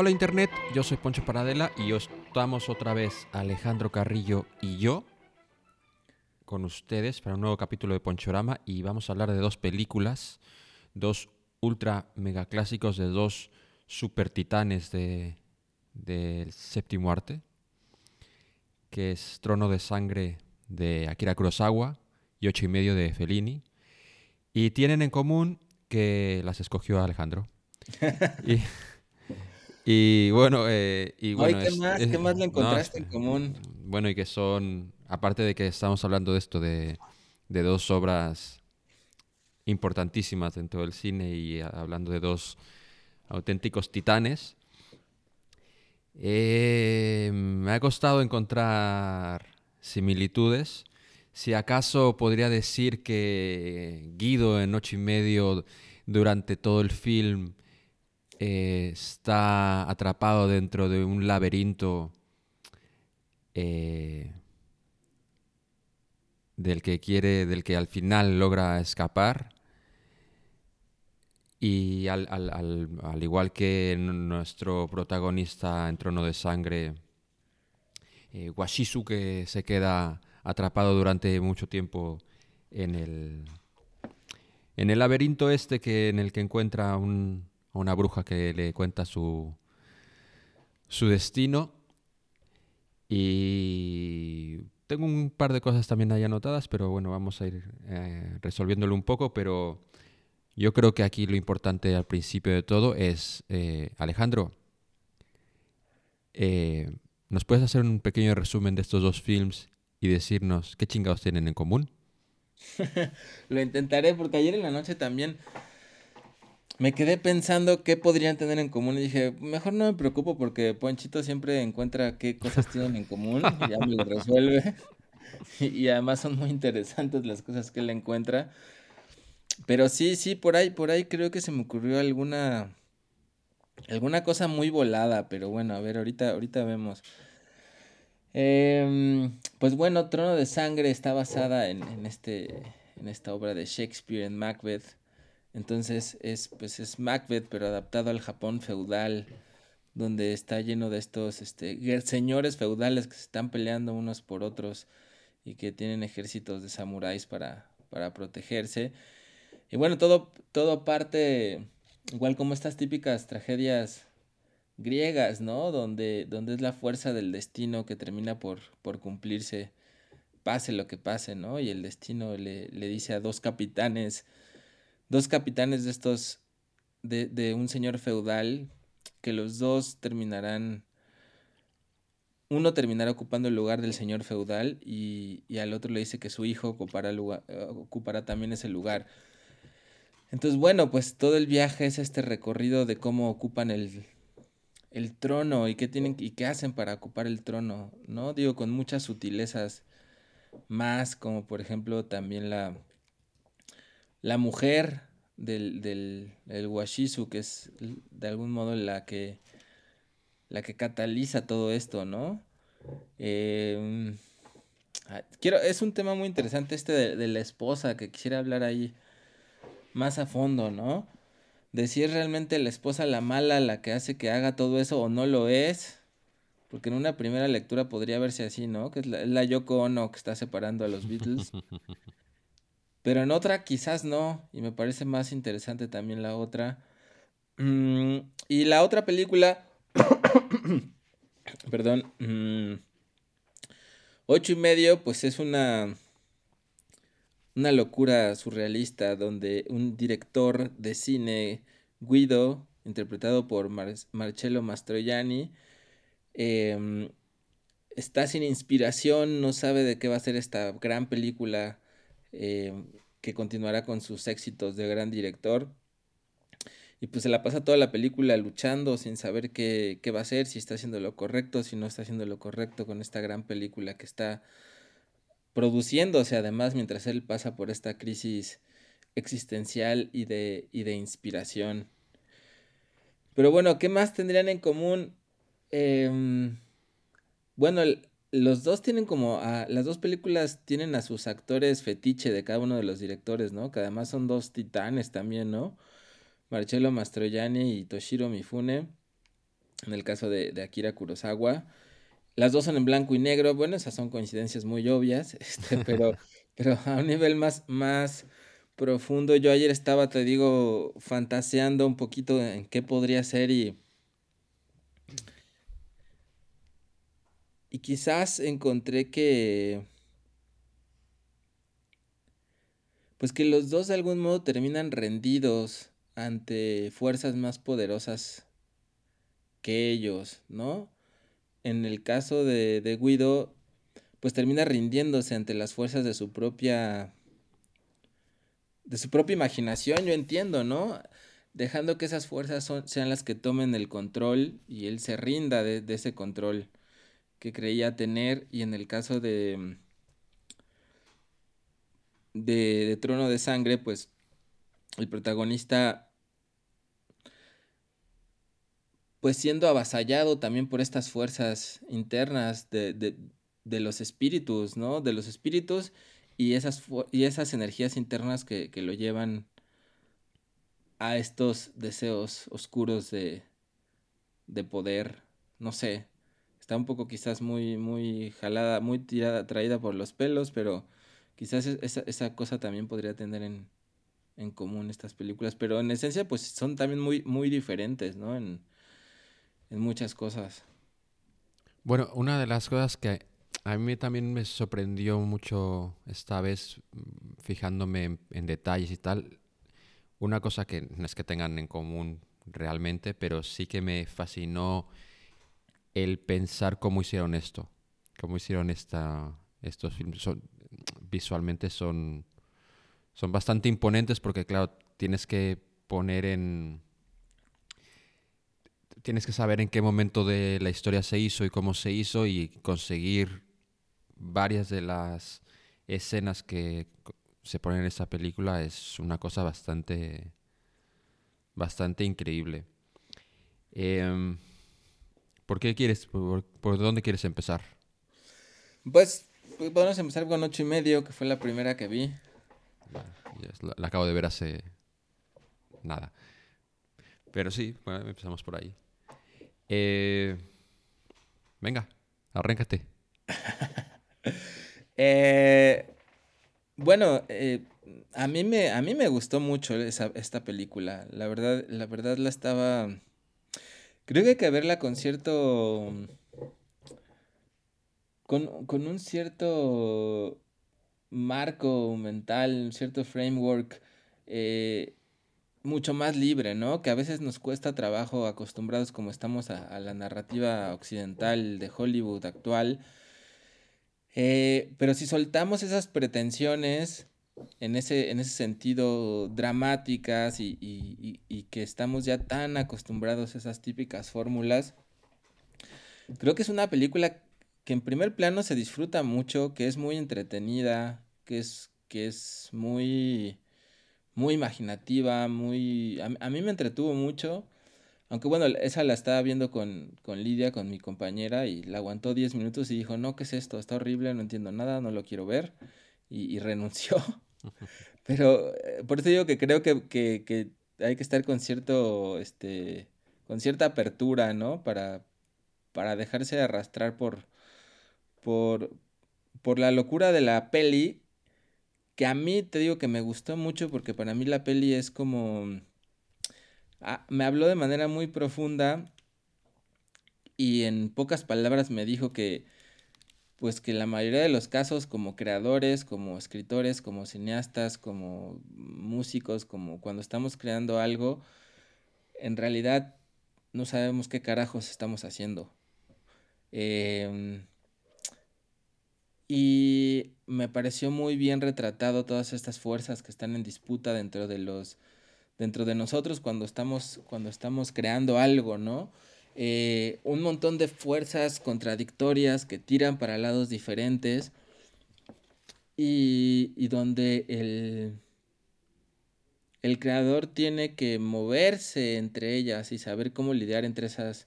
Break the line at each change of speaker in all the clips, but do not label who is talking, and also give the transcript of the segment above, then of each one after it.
Hola Internet, yo soy Poncho Paradela y estamos otra vez Alejandro Carrillo y yo con ustedes para un nuevo capítulo de Ponchorama y vamos a hablar de dos películas, dos ultra mega clásicos de dos super titanes de, del séptimo arte, que es Trono de Sangre de Akira Kurosawa y Ocho y medio de Fellini. Y tienen en común que las escogió Alejandro. y, bueno, eh, y bueno
¿qué, más, ¿qué más le encontraste en común?
Bueno, y que son, aparte de que estamos hablando de esto, de, de dos obras importantísimas dentro del cine y hablando de dos auténticos titanes, eh, me ha costado encontrar similitudes. Si acaso podría decir que Guido en ocho y medio durante todo el film eh, está atrapado dentro de un laberinto eh, del que quiere, del que al final logra escapar. Y al, igual que nuestro protagonista en Trono de Sangre, eh, que se queda atrapado durante mucho tiempo en el, en el laberinto este que, en el que encuentra a una bruja que le cuenta su, su destino. Y tengo un par de cosas también ahí anotadas, pero bueno, vamos a ir eh, resolviéndolo un poco, pero yo creo que aquí lo importante al principio de todo es, eh, Alejandro, eh, ¿nos puedes hacer un pequeño resumen de estos dos films y decirnos qué chingados tienen en común?
lo intentaré porque ayer en la noche también me quedé pensando qué podrían tener en común y dije, mejor no me preocupo porque Ponchito siempre encuentra qué cosas tienen en común y ya me lo resuelve. y además son muy interesantes las cosas que él encuentra. Pero sí, sí, por ahí, por ahí creo que se me ocurrió alguna. Alguna cosa muy volada, pero bueno, a ver, ahorita, ahorita vemos. Em, pues bueno, Trono de Sangre está basada en, en, este, en esta obra de Shakespeare en Macbeth. Entonces es, pues es Macbeth, pero adaptado al Japón feudal, donde está lleno de estos este, señores feudales que se están peleando unos por otros y que tienen ejércitos de samuráis para, para protegerse. Y bueno, todo, todo parte, igual como estas típicas tragedias griegas, ¿no? Donde, donde es la fuerza del destino que termina por, por cumplirse, pase lo que pase, ¿no? Y el destino le, le dice a dos capitanes, dos capitanes de estos, de, de un señor feudal, que los dos terminarán uno terminará ocupando el lugar del señor feudal y, y, al otro le dice que su hijo ocupará, lugar, ocupará también ese lugar. Entonces, bueno, pues todo el viaje es este recorrido de cómo ocupan el, el trono y qué tienen y qué hacen para ocupar el trono, ¿no? Digo, con muchas sutilezas más, como por ejemplo también la, la mujer del, del el washizu, que es de algún modo la que, la que cataliza todo esto, ¿no? Ah, quiero, es un tema muy interesante este de, de la esposa, que quisiera hablar ahí más a fondo, ¿no? De si es realmente la esposa la mala la que hace que haga todo eso o no lo es. Porque en una primera lectura podría verse así, ¿no? Que es la Yoko Ono que está separando a los Beatles. Pero en otra quizás no. Y me parece más interesante también la otra. Mm, y la otra película... Perdón. Mm, ocho y medio, pues es una una locura surrealista donde un director de cine, Guido, interpretado por Marcello Mastroianni, em, está sin inspiración, no sabe de qué va a ser esta gran película em, que continuará con sus éxitos de gran director. Y pues se la pasa toda la película luchando sin saber qué, qué va a hacer, si está haciendo lo correcto, si no está haciendo lo correcto con esta gran película que está produciéndose además mientras él pasa por esta crisis existencial y de, y de inspiración. Pero bueno, ¿qué más tendrían en común? Em, bueno, los dos tienen como, a, las dos películas tienen a sus actores fetiche de cada uno de los directores, ¿no? Que además son dos titanes también, ¿no? Marcello Mastroianni y Toshiro Mifune. en el caso de, de Akira Kurosawa. Las dos son en blanco y negro. Bueno, esas son coincidencias muy obvias, este, pero, pero a un nivel más, más profundo. Yo ayer estaba, te digo, fantaseando un poquito en qué podría ser y... Y quizás encontré que... Pues que los dos de algún modo terminan rendidos ante fuerzas más poderosas que ellos, ¿no? En el caso de, de Guido, pues termina rindiéndose ante las fuerzas de su propia de su propia imaginación, yo entiendo, ¿no? Dejando que esas fuerzas son, sean las que tomen el control y él se rinda de, ese control que creía tener y en el caso de, de, Trono de Sangre, pues el protagonista pues siendo avasallado también por estas fuerzas internas de, de, de los espíritus, ¿no? De los espíritus y esas, y esas energías internas que, lo llevan a estos deseos oscuros de, de poder, no sé, está un poco quizás muy, muy jalada, muy tirada, traída por los pelos, pero quizás esa, esa cosa también podría tener en, en, común estas películas, pero en esencia pues son también muy, muy diferentes, ¿no? En, en muchas cosas.
Bueno, una de las cosas que a mí también me sorprendió mucho esta vez, fijándome en, detalles y tal. Una cosa que no es que tengan en común realmente, pero sí que me fascinó el pensar cómo hicieron esto, cómo hicieron esta, estos filmes. visualmente son, son bastante imponentes porque, claro, tienes que poner en... Tienes que saber en qué momento de la historia se hizo y cómo se hizo y conseguir varias de las escenas que se ponen en esta película es una cosa bastante, bastante increíble. Em, ¿Por qué quieres, por, dónde quieres empezar?
Pues, pues podemos empezar con ocho y medio, que fue la primera que vi.
la, acabo de ver hace nada. Pero sí, bueno, empezamos por ahí. Eh, venga, arráncate.
Eh, bueno, eh, a, mí me, a mí me gustó mucho esta película. La verdad, la verdad la estaba... Creo que hay que verla con cierto... Con, con un cierto marco mental, un cierto framework eh, mucho más libre, ¿no? Que a veces nos cuesta trabajo acostumbrados como estamos a la narrativa occidental de Hollywood actual eh, pero si soltamos esas pretensiones en ese, en ese sentido dramáticas y, que estamos ya tan acostumbrados a esas típicas fórmulas, creo que es una película que en primer plano se disfruta mucho, que es muy entretenida, que es, que es muy, muy imaginativa, muy... a mí me entretuvo mucho. Aunque bueno, esa la estaba viendo con, Lidia, con mi compañera, y la aguantó 10 minutos y dijo, no, ¿qué es esto? Está horrible, no entiendo nada, no lo quiero ver, y, renunció. Pero eh, por eso digo que creo que, que, hay que estar con cierto, este, con cierta apertura, ¿no? Para, para dejarse arrastrar por, por, por la locura de la peli, que a mí te digo que me gustó mucho porque para mí la peli es como Ah, me habló de manera muy profunda y en pocas palabras me dijo que pues que la mayoría de los casos como creadores, como escritores, como cineastas, como músicos, como cuando estamos creando algo, en realidad no sabemos qué carajos estamos haciendo. Em, y me pareció muy bien retratado todas estas fuerzas que están en disputa dentro de los dentro de nosotros cuando estamos, cuando estamos creando algo, ¿no? Eh, un montón de fuerzas contradictorias que tiran para lados diferentes y, y donde el, el creador tiene que moverse entre ellas y saber cómo lidiar entre esas,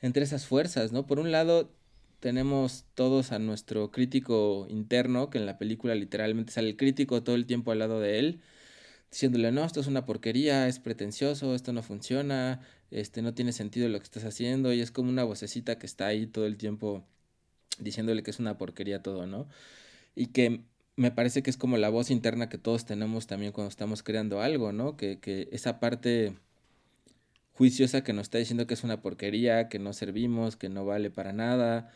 entre esas fuerzas, ¿no? Por un lado, tenemos todos a nuestro crítico interno, que en la película literalmente sale el crítico todo el tiempo al lado de él, diciéndole, no, esto es una porquería, es pretencioso, esto no funciona, este, no tiene sentido lo que estás haciendo, y es como una vocecita que está ahí todo el tiempo diciéndole que es una porquería todo, ¿no? Y que me parece que es como la voz interna que todos tenemos también cuando estamos creando algo, ¿no? Que, que esa parte juiciosa que nos está diciendo que es una porquería, que no servimos, que no vale para nada,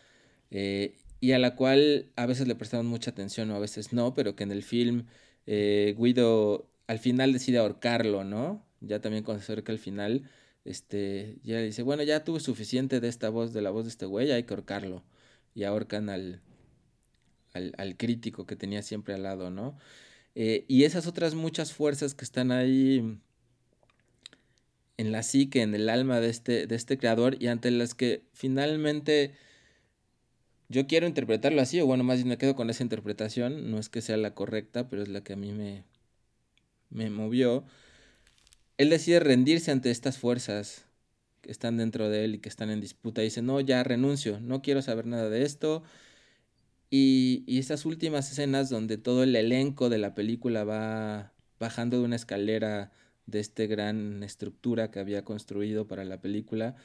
eh, y a la cual a veces le prestamos mucha atención o a veces no, pero que en el film eh, Guido al final decide ahorcarlo, ¿no? Ya también cuando se acerca al final, este, ya dice, bueno, ya tuve suficiente de esta voz, de la voz de este güey, hay que ahorcarlo. Y ahorcan al, al, crítico que tenía siempre al lado, ¿no? Eh, y esas otras muchas fuerzas que están ahí en la psique, en el alma de este, de este creador y ante las que finalmente yo quiero interpretarlo así, o bueno, más bien me quedo con esa interpretación, no es que sea la correcta, pero es la que a mí me, me movió. Él decide rendirse ante estas fuerzas que están dentro de él y que están en disputa. Dice, no, ya renuncio, no quiero saber nada de esto. Y, y esas últimas escenas donde todo el elenco de la película va bajando de una escalera de este gran estructura que había construido para la película,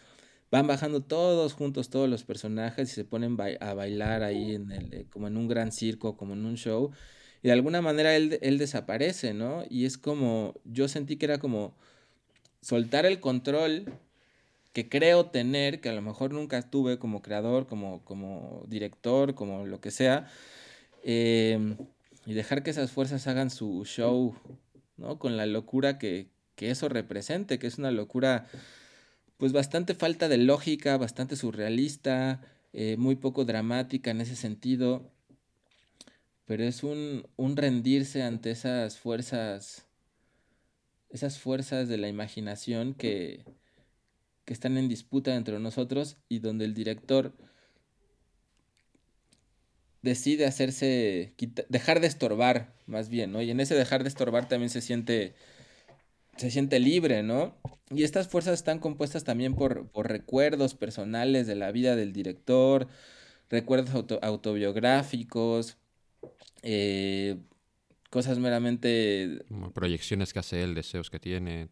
van bajando todos juntos, todos los personajes y se ponen a bailar ahí en el, eh, como en un gran circo, como en un show. Y de alguna manera él, él desaparece, ¿no? Y es como, yo sentí que era como soltar el control que creo tener, que a lo mejor nunca tuve como creador, como, como director, como lo que sea, em, y dejar que esas fuerzas hagan su show, ¿no? Con la locura que, que eso represente, que es una locura, pues bastante falta de lógica, bastante surrealista, eh, muy poco dramática en ese sentido, pero es un, un rendirse ante esas fuerzas, esas fuerzas de la imaginación que que están en disputa entre nosotros y donde el director decide hacerse, dejar de estorbar, más bien, ¿no? Y en ese dejar de estorbar también se siente, se siente libre, ¿no? Y estas fuerzas están compuestas también por, por recuerdos personales de la vida del director, recuerdos autobiográficos, eh, cosas meramente...
proyecciones que hace él, deseos que tiene.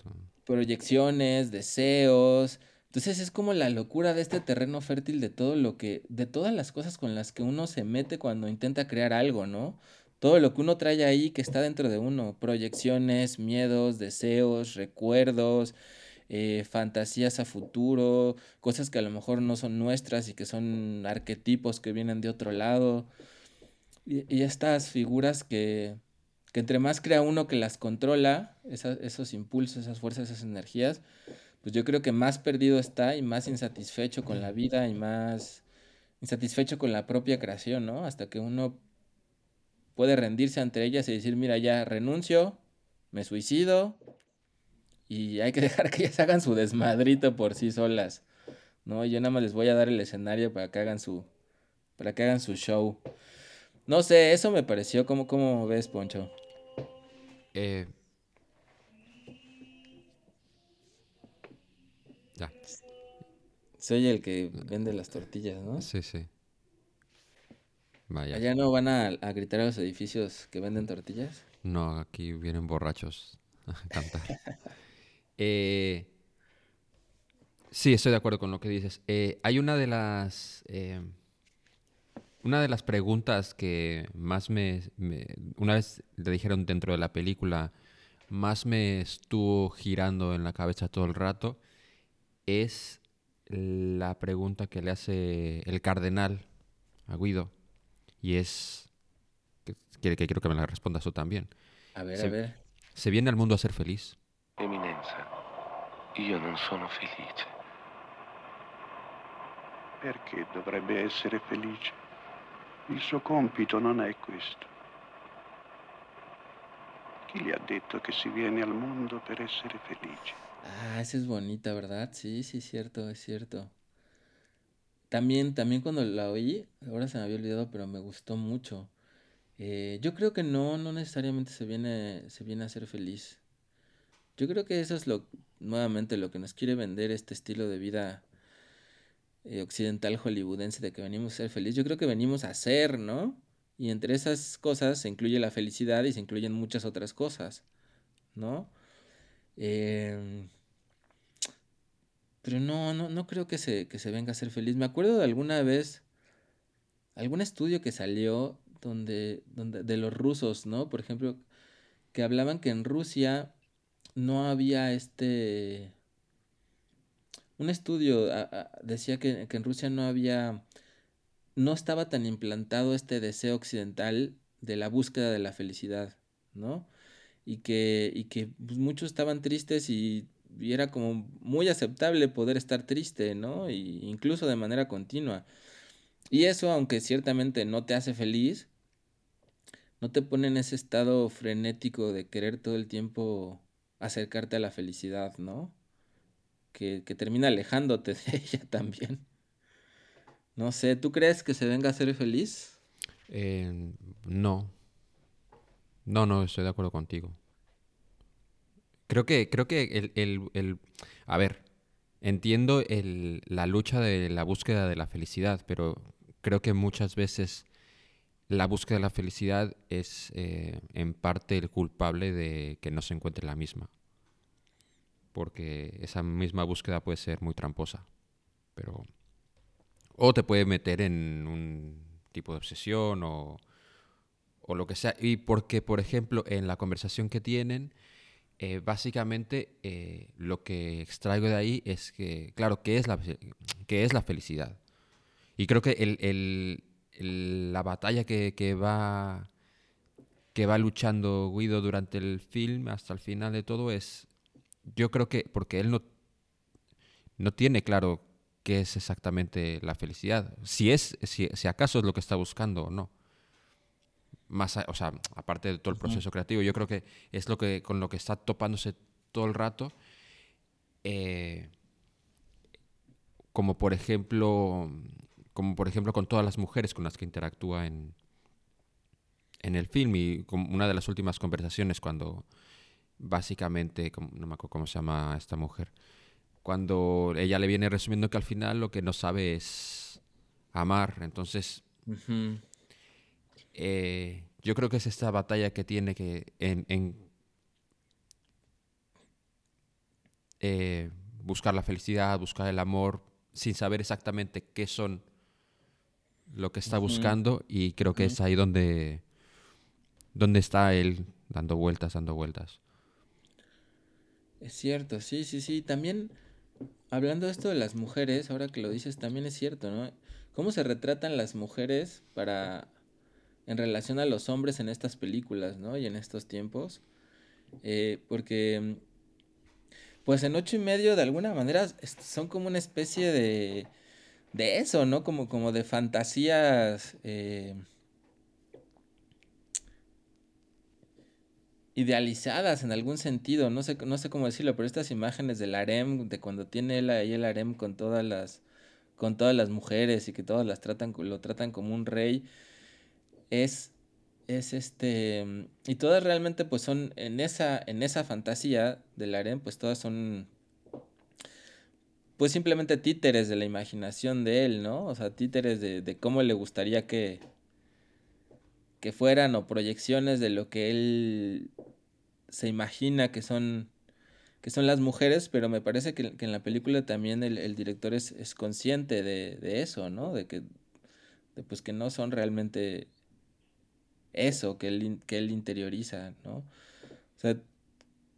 Proyecciones, deseos. Entonces es como la locura de este terreno fértil de todo lo que, de todas las cosas con las que uno se mete cuando intenta crear algo, ¿no? Todo lo que uno trae ahí que está dentro de uno, proyecciones, miedos, deseos, recuerdos, eh, fantasías a futuro, cosas que a lo mejor no son nuestras y que son arquetipos que vienen de otro lado. Y estas figuras que, que entre más crea uno que las controla, esos impulsos, esas fuerzas, esas energías, pues yo creo que más perdido está y más insatisfecho con la vida y más insatisfecho con la propia creación, ¿no? Hasta que uno puede rendirse ante ellas y decir, mira, ya renuncio, me suicido y hay que dejar que ellas hagan su desmadrito por sí solas, ¿no? Yo nada más les voy a dar el escenario para que hagan su, para que hagan su show. No sé, eso me pareció. ¿Cómo, cómo ves, Poncho?
Eh, ya.
Soy el que vende las tortillas, ¿no?
Sí, sí.
Vaya. ¿Allá no van a, gritar a los edificios que venden tortillas?
No, aquí vienen borrachos a cantar. Eh, sí, estoy de acuerdo con lo que dices. Eh, hay una de las una de las preguntas que más me, Una vez le dijeron dentro de la película, más me estuvo girando en la cabeza todo el rato, es la pregunta que le hace el cardenal a Guido. Y es... Que, que quiero que me la respondas tú también.
A ver, a ver.
¿Se viene al mundo a ser feliz?
Eminenza, yo no sono felice.
Perché dovrebbe essere felice? Il suo compito non è questo. Chi le ha detto que si viene al mundo per essere felice?
Ah, esa es bonita, ¿verdad? Sí, sí, cierto, es cierto. También, también cuando la oí, ahora se me había olvidado, pero me gustó mucho. Eh, yo creo que no, no necesariamente se viene, se viene a ser feliz. Yo creo que eso es lo, nuevamente, lo que nos quiere vender este estilo de vida eh, occidental hollywoodense de que venimos a ser felices. Yo creo que venimos a ser, ¿no? Y entre esas cosas se incluye la felicidad y se incluyen muchas otras cosas. ¿no? Em, pero no, no, no creo que se, que se venga a ser feliz. Me acuerdo de alguna vez, algún estudio que salió donde, donde, de los rusos, ¿no? Por ejemplo, que hablaban que en Rusia no había este... Un estudio decía que, en Rusia no había no estaba tan implantado este deseo occidental de la búsqueda de la felicidad, ¿no? Y que, y que pues, muchos estaban tristes y, era como muy aceptable poder estar triste, ¿no? Y incluso de manera continua. Y eso, aunque ciertamente no te hace feliz, no te pone en ese estado frenético de querer todo el tiempo acercarte a la felicidad, ¿no? Que, que termina alejándote de ella también. No sé, ¿tú crees que se venga a ser feliz?
Eh, no. No, no, estoy de acuerdo contigo. Creo que, creo que el, el, el a ver, entiendo el, la lucha de la búsqueda de la felicidad, pero creo que muchas veces la búsqueda de la felicidad es eh, en parte el culpable de que no se encuentre la misma. Porque esa misma búsqueda puede ser muy tramposa. Pero. O te puede meter en un tipo de obsesión o, o lo que sea. Y porque, por ejemplo, en la conversación que tienen, eh, básicamente eh, lo que extraigo de ahí es que, claro, ¿qué es la, qué es la felicidad? Y creo que el, el, la batalla que, que, va, que va luchando Guido durante el film hasta el final de todo es, yo creo que, porque él no, no tiene claro qué es exactamente la felicidad, si es, si, si acaso es lo que está buscando o no más, o sea, aparte de todo el proceso creativo, yo creo que es lo que con lo que está topándose todo el rato. Eh, como por ejemplo, como por ejemplo con todas las mujeres con las que interactúa en, en el film y con una de las últimas conversaciones cuando básicamente, no me acuerdo cómo se llama esta mujer, cuando ella le viene resumiendo que al final lo que no sabe es amar, entonces eh, yo creo que es esta batalla que tiene que en, eh, buscar la felicidad, buscar el amor, sin saber exactamente qué son lo que está buscando. Y creo que es ahí donde, donde está él dando vueltas, dando vueltas.
Es cierto, sí, sí, sí. También, hablando de esto de las mujeres, ahora que lo dices, también es cierto, ¿no? ¿Cómo se retratan las mujeres para en relación a los hombres en estas películas, ¿no? Y en estos tiempos. Eh, porque, pues en ocho y medio, de alguna manera, son como una especie de, de eso, ¿no? Como, como de fantasías eh, idealizadas en algún sentido, no sé, no sé cómo decirlo, pero estas imágenes del harem, de cuando tiene él ahí el harem con todas las con todas las mujeres y que todas las tratan lo tratan como un rey es, es este, y todas realmente pues son en esa, en esa fantasía del harem, pues todas son pues simplemente títeres de la imaginación de él, ¿no? O sea, títeres de, de cómo le gustaría que, que fueran o proyecciones de lo que él se imagina que son que son las mujeres, pero me parece que, en la película también el, director es, es consciente de, de, eso, ¿no? De que pues que no son realmente eso que él, que él interioriza, ¿no? O sea,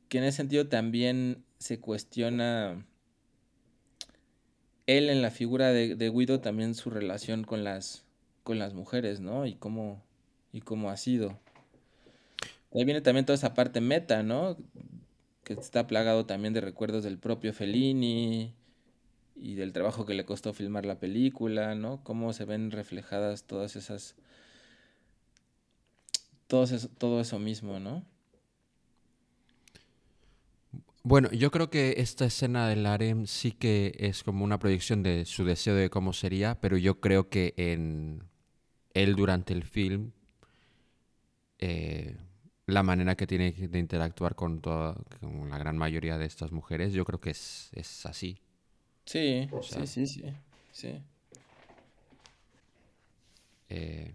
que en ese sentido también se cuestiona él en la figura de, de, Guido también su relación con las, con las mujeres, ¿no? Y cómo, y cómo ha sido. Ahí viene también toda esa parte meta, ¿no? Que está plagado también de recuerdos del propio Fellini y del trabajo que le costó filmar la película, ¿no? Cómo se ven reflejadas todas esas todo eso, todo eso mismo, ¿no?
Bueno, yo creo que esta escena del harem sí que es como una proyección de su deseo de cómo sería, pero yo creo que en él durante el film, eh, la manera que tiene de interactuar con, toda, con la gran mayoría de estas mujeres, yo creo que es, es así.
Sí, sí, sí, sí, sí.
Eh,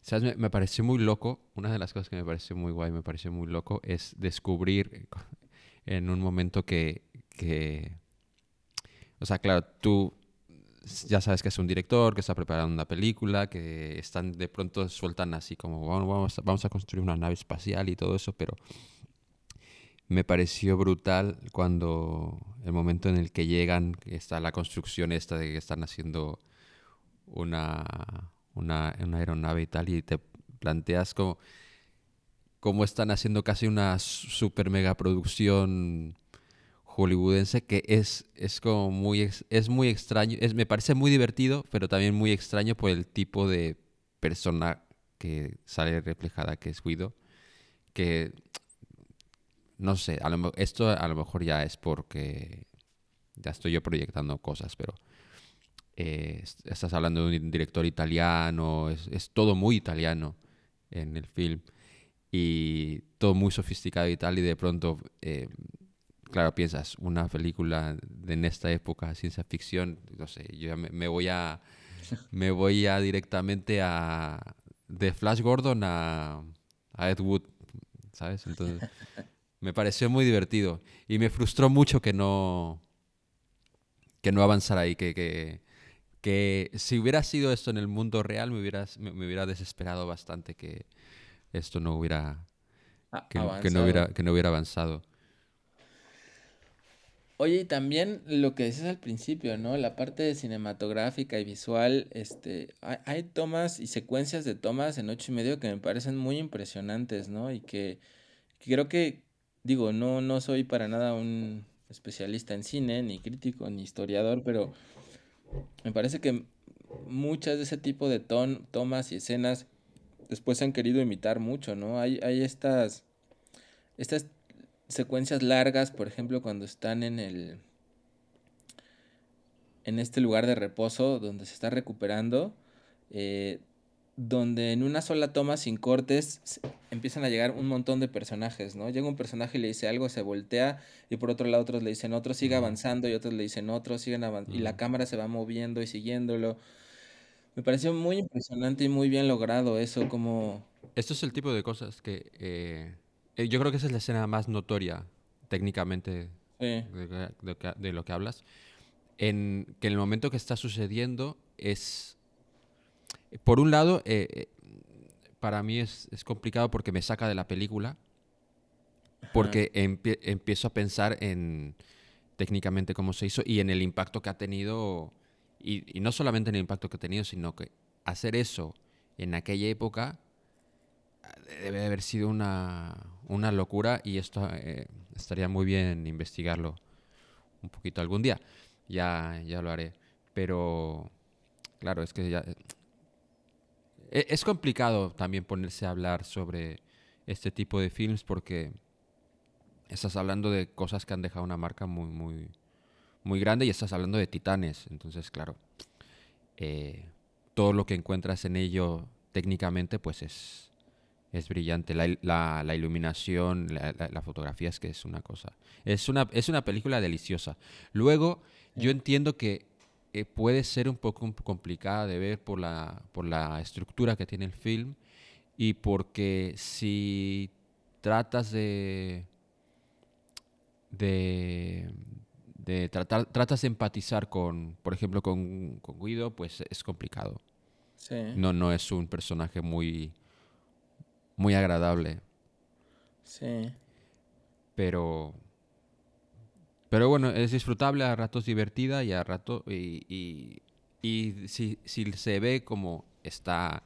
¿Sabes? Me, me pareció muy loco. Una de las cosas que me pareció muy guay, me pareció muy loco, es descubrir en un momento que, que o sea, claro, tú ya sabes que es un director, que está preparando una película, que están de pronto sueltan así como vamos, vamos a construir una nave espacial y todo eso, pero me pareció brutal cuando el momento en el que llegan, está la construcción esta de que están haciendo una, una, una aeronave y tal, y te planteas como cómo están haciendo casi una super mega producción hollywoodense que es, es como muy, es muy extraño, es, me parece muy divertido, pero también muy extraño por el tipo de persona que sale reflejada, que es Guido, que no sé, a lo, esto a lo mejor ya es porque ya estoy yo proyectando cosas, pero eh, estás hablando de un director italiano, es, es, todo muy italiano en el film y todo muy sofisticado y tal, y de pronto eh, claro, piensas, una película de en esta época, ciencia ficción, no sé, yo ya me, voy a me voy ya directamente a de Flash Gordon a, a Ed Wood, ¿sabes? Entonces me pareció muy divertido y me frustró mucho que no que no avanzara ahí, que, que, que si hubiera sido esto en el mundo real me hubiera, me, hubiera desesperado bastante que esto no hubiera que, que, no hubiera que no hubiera avanzado.
Oye, y también lo que dices al principio, ¿no? La parte cinematográfica y visual, este, hay, tomas y secuencias de tomas en ocho y medio que me parecen muy impresionantes, ¿no? Y que, creo que, digo, no, no soy para nada un especialista en cine, ni crítico, ni historiador, pero me parece que muchas de ese tipo de ton, tomas y escenas después se han querido imitar mucho, ¿no? Hay, hay estas, estas secuencias largas, por ejemplo, cuando están en el en este lugar de reposo donde se está recuperando, eh, donde en una sola toma sin cortes empiezan a llegar un montón de personajes, ¿no? Llega un personaje y le dice algo, se voltea y por otro lado otros le dicen otro, sigue avanzando y otros le dicen otro, siguen avanzando y la cámara se va moviendo y siguiéndolo. Me pareció muy impresionante y muy bien logrado eso, como...
Esto es el tipo de cosas que eh, eh, yo creo que esa es la escena más notoria técnicamente de, lo que hablas. En que en el momento que está sucediendo es... Por un lado, eh, eh, para mí es, complicado porque me saca de la película. Porque empiezo a pensar en técnicamente cómo se hizo y en el impacto que ha tenido. Y, y no solamente en el impacto que ha tenido, sino que hacer eso en aquella época debe haber sido una, una locura y esto eh, estaría muy bien investigarlo un poquito algún día. Ya, ya lo haré. Pero, claro, es que ya... E, es complicado también ponerse a hablar sobre este tipo de films porque estás hablando de cosas que han dejado una marca muy, muy, muy grande y estás hablando de titanes. Entonces, claro, eh, todo lo que encuentras en ello técnicamente, pues es, es brillante. La, la, iluminación, la, fotografía es que es una cosa. Es una, es una película deliciosa. Luego, yo entiendo que eh, puede ser un poco complicada de ver por la, por la estructura que tiene el film y porque si tratas de de, de tratar tratas de empatizar con por ejemplo con, con Guido pues es complicado no no es un personaje muy muy agradable.
Sí.
Pero. Pero bueno, es disfrutable, a ratos divertida y a rato. Y, y, si, si, se ve como está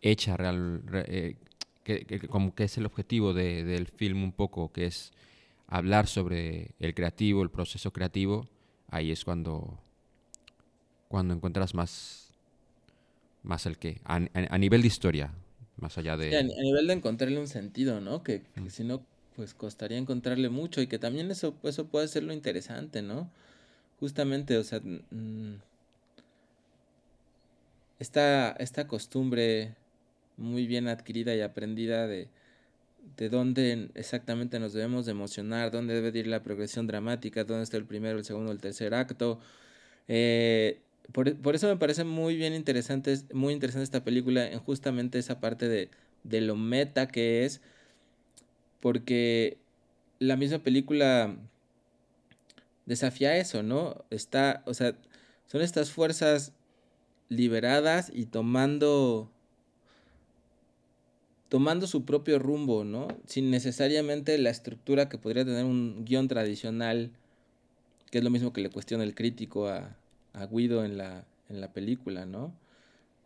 hecha real. Eh, que, como que es el objetivo de, del film un poco, que es hablar sobre el creativo, el proceso creativo, ahí es cuando, cuando encuentras más, más el que, a, a nivel de historia, más allá de...
a, nivel de encontrarle un sentido, ¿no? Que, si no, pues costaría encontrarle mucho y que también eso, eso puede ser lo interesante, ¿no? Justamente, o sea, esta, esta costumbre muy bien adquirida y aprendida de, de dónde exactamente nos debemos de emocionar, dónde debe ir la progresión dramática, dónde está el primero, el segundo, el tercer acto. Eh, por, por, eso me parece muy bien interesante, muy interesante esta película en justamente esa parte de, de lo meta que es, porque la misma película desafía eso, ¿no? Está, o sea, son estas fuerzas liberadas y tomando tomando su propio rumbo, ¿no? Sin necesariamente la estructura que podría tener un guion tradicional, que es lo mismo que le cuestiona el crítico a, a Guido en la, en la película, ¿no?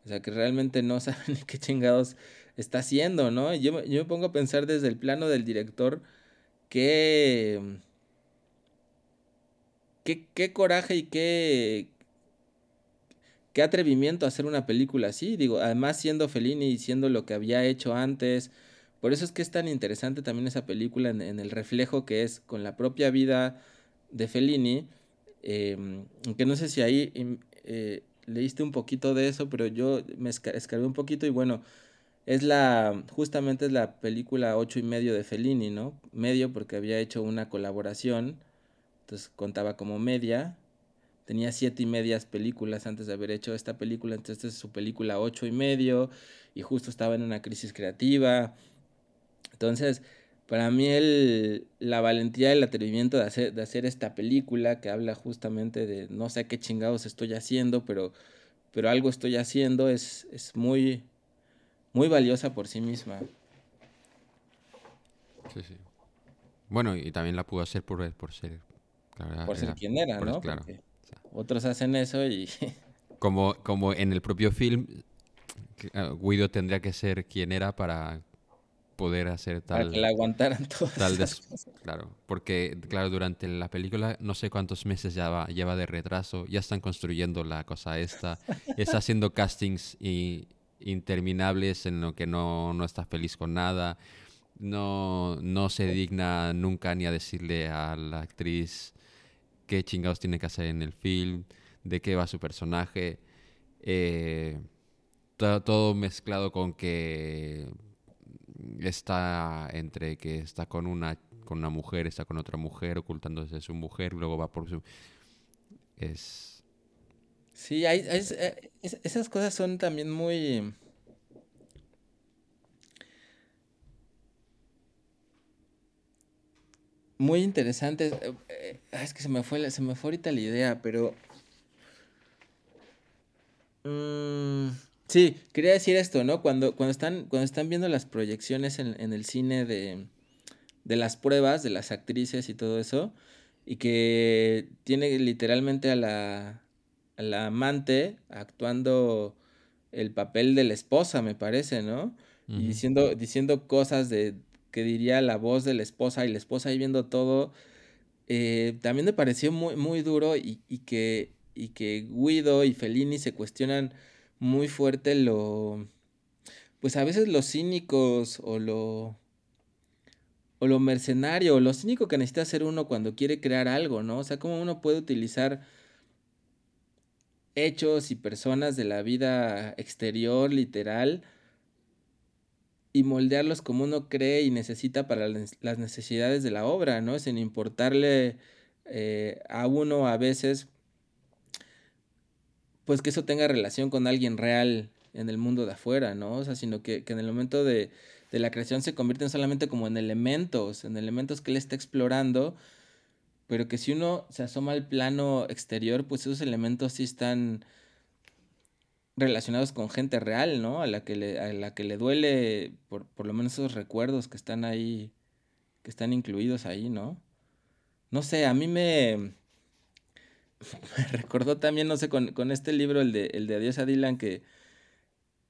O sea, que realmente no saben qué chingados está haciendo, ¿no? Yo, yo me pongo a pensar desde el plano del director qué, qué, qué coraje y qué, qué atrevimiento hacer una película así, digo, además siendo Fellini y siendo lo que había hecho antes. Por eso es que es tan interesante también esa película en, el reflejo que es con la propia vida de Fellini. Eh, que no sé si ahí em, eh, leíste un poquito de eso, pero yo me escargué un poquito y bueno, es la, justamente es la película ocho y medio de Fellini, ¿no? Medio porque había hecho una colaboración, entonces contaba como media, tenía siete y medias películas antes de haber hecho esta película, entonces esta es su película ocho y medio y justo estaba en una crisis creativa. Entonces, para mí el, la valentía y el atrevimiento de hacer, de hacer esta película que habla justamente de no sé qué chingados estoy haciendo, pero, pero algo estoy haciendo es, es muy, muy valiosa por sí misma.
Sí, sí. Bueno, y también la pudo hacer por, por ser...
por ser quien era, ¿no? Claro. Otros hacen eso y...
Como, como en el propio film, ah, Guido tendría que ser quien era para poder hacer tal...
Para que la aguantaran todas tal
Claro, porque claro, durante la película no sé cuántos meses ya va, lleva de retraso, ya están construyendo la cosa esta, está haciendo castings y, interminables en lo que no, no está feliz con nada, no, no se digna nunca ni a decirle a la actriz qué chingados tiene que hacer en el film, de qué va su personaje. Eh, todo, mezclado con que está entre que está con una, con una mujer, está con otra mujer, ocultándose de su mujer, luego va por su... Es...
Sí, hay, eh, esas cosas son también muy... muy interesantes. Eh, eh, es que se me fue, se me fue ahorita la idea, pero... Mm, sí, quería decir esto, ¿no? Cuando, cuando, están, cuando están viendo las proyecciones en, el cine de, de las pruebas de las actrices y todo eso, y que tiene literalmente a la, a la amante actuando el papel de la esposa, me parece, ¿no? Y diciendo, diciendo cosas de, que diría la voz de la esposa y la esposa ahí viendo todo, eh, también me pareció muy, muy duro y, que, y que Guido y Fellini se cuestionan muy fuerte lo, pues a veces los cínicos o lo, o lo mercenario, o lo cínico que necesita hacer uno cuando quiere crear algo, ¿no? O sea, cómo uno puede utilizar hechos y personas de la vida exterior, literal, y moldearlos como uno cree y necesita para las necesidades de la obra, ¿no? Sin importarle eh, a uno a veces, pues que eso tenga relación con alguien real en el mundo de afuera, ¿no? O sea, sino que, en el momento de, de, la creación se convierten solamente como en elementos, en elementos que él está explorando, pero que si uno se asoma al plano exterior, pues esos elementos sí están relacionados con gente real, ¿no? A la que le, a la que le duele por, por lo menos esos recuerdos que están ahí, que están incluidos ahí, ¿no? No sé, a mí me, me recordó también, no sé, con, con, este libro, el de, el de Adiós a Dylan, que,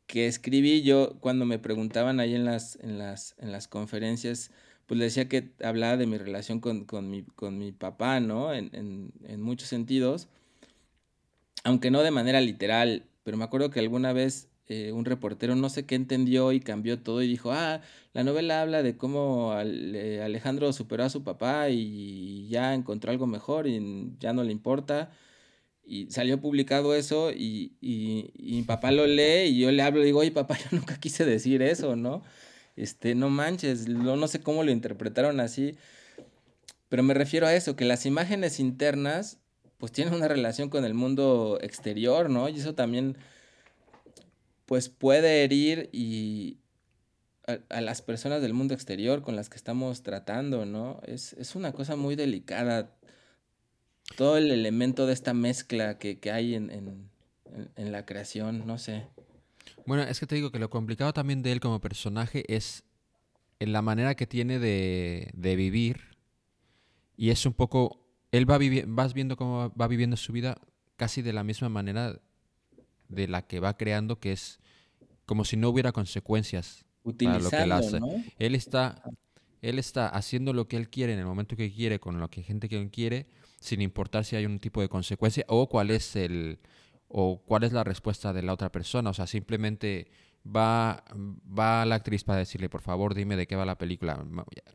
que escribí yo cuando me preguntaban ahí en las, en las, en las conferencias, pues le decía que hablaba de mi relación con, con, mi, con mi papá, ¿no? En, en, en muchos sentidos, aunque no de manera literal, pero me acuerdo que alguna vez eh, un reportero no sé qué entendió y cambió todo y dijo, ah, la novela habla de cómo eh, Alejandro superó a su papá y ya encontró algo mejor y ya no le importa. Y salió publicado eso y, y, mi papá lo lee y yo le hablo y digo, oye papá, yo nunca quise decir eso, ¿no? Este, no manches, no, no sé cómo lo interpretaron así, pero me refiero a eso, que las imágenes internas pues tienen una relación con el mundo exterior, ¿no? Y eso también, pues puede herir y a, las personas del mundo exterior con las que estamos tratando, ¿no? Es, una cosa muy delicada. Todo el elemento de esta mezcla que, hay en, en la creación, no sé.
Bueno, es que te digo que lo complicado también de él como personaje es en la manera que tiene de, de vivir. Y es un poco. Él va vas viendo cómo va viviendo su vida casi de la misma manera de la que va creando, que es como si no hubiera consecuencias para lo que él hace. Él está, él está haciendo lo que él quiere en el momento que quiere, con lo que gente que él quiere, sin importar si hay un tipo de consecuencia o cuál es el o cuál es la respuesta de la otra persona. O sea, simplemente va, va la actriz para decirle, por favor, dime de qué va la película.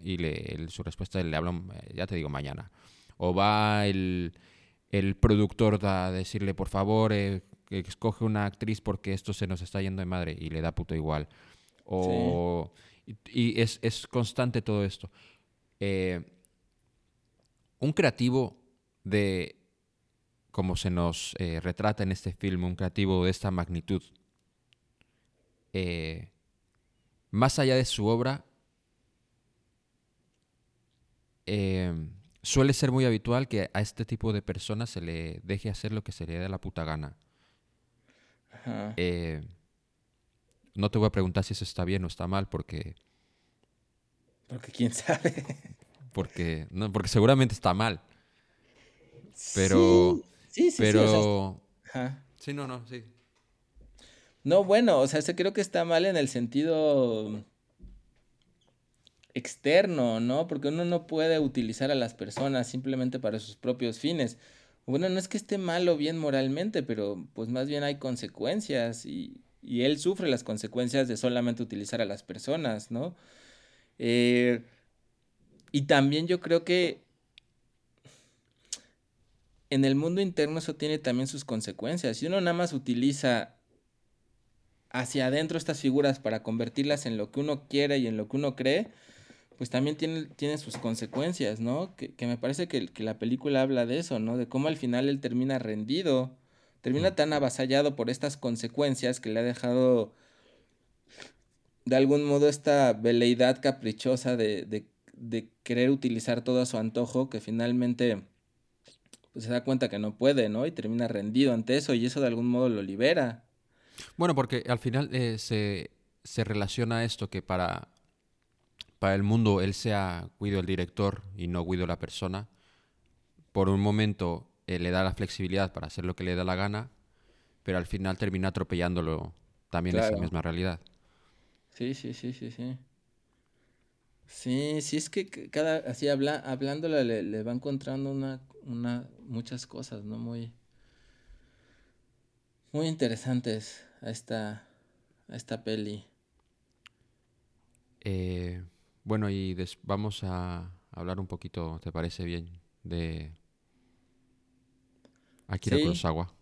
Y le, su respuesta le hablo, eh, ya te digo, mañana. O va el, el productor a decirle, por favor, eh, escoge una actriz porque esto se nos está yendo de madre. Y le da puto igual. O, y, es, es, constante todo esto. Eh, un creativo de, como se nos retrata en este film, un creativo de esta magnitud, eh, más allá de su obra, eh, suele ser muy habitual que a este tipo de personas se le deje hacer lo que se le dé la puta gana. Eh, no te voy a preguntar si eso está bien o está mal, porque.
Porque quién sabe.
Porque, no, porque seguramente está mal. Pero. Sí, sí, pero. Sí, no, no, sí.
No, bueno, o sea, creo que está mal en el sentido externo, ¿no? Porque uno no puede utilizar a las personas simplemente para sus propios fines. Bueno, no es que esté mal o bien moralmente, pero pues más bien hay consecuencias y, y él sufre las consecuencias de solamente utilizar a las personas, ¿no? Eh, y también yo creo que en el mundo interno eso tiene también sus consecuencias. Si uno nada más utiliza hacia adentro estas figuras para convertirlas en lo que uno quiere y en lo que uno cree, pues también tiene, tiene sus consecuencias, ¿no? Que, me parece que, que, la película habla de eso, ¿no? De cómo al final él termina rendido, termina tan avasallado por estas consecuencias que le ha dejado de algún modo esta veleidad caprichosa de, de, de querer utilizar todo a su antojo, que finalmente pues, se da cuenta que no puede, ¿no? Y termina rendido ante eso y eso de algún modo lo libera.
Bueno, porque al final eh, se, relaciona esto que para, para el mundo él sea Guido el director y no Guido la persona. Por un momento eh, le da la flexibilidad para hacer lo que le da la gana, pero al final termina atropellándolo también esa misma realidad.
Sí, sí, sí, sí, sí. Sí, sí, es que cada, así habla, hablándole le, le va encontrando una, una, muchas cosas, ¿no? Muy, muy interesantes a esta, a esta peli.
Eh, bueno, y vamos a hablar un poquito, ¿te parece bien? De Akira ¿Sí? Kurosawa.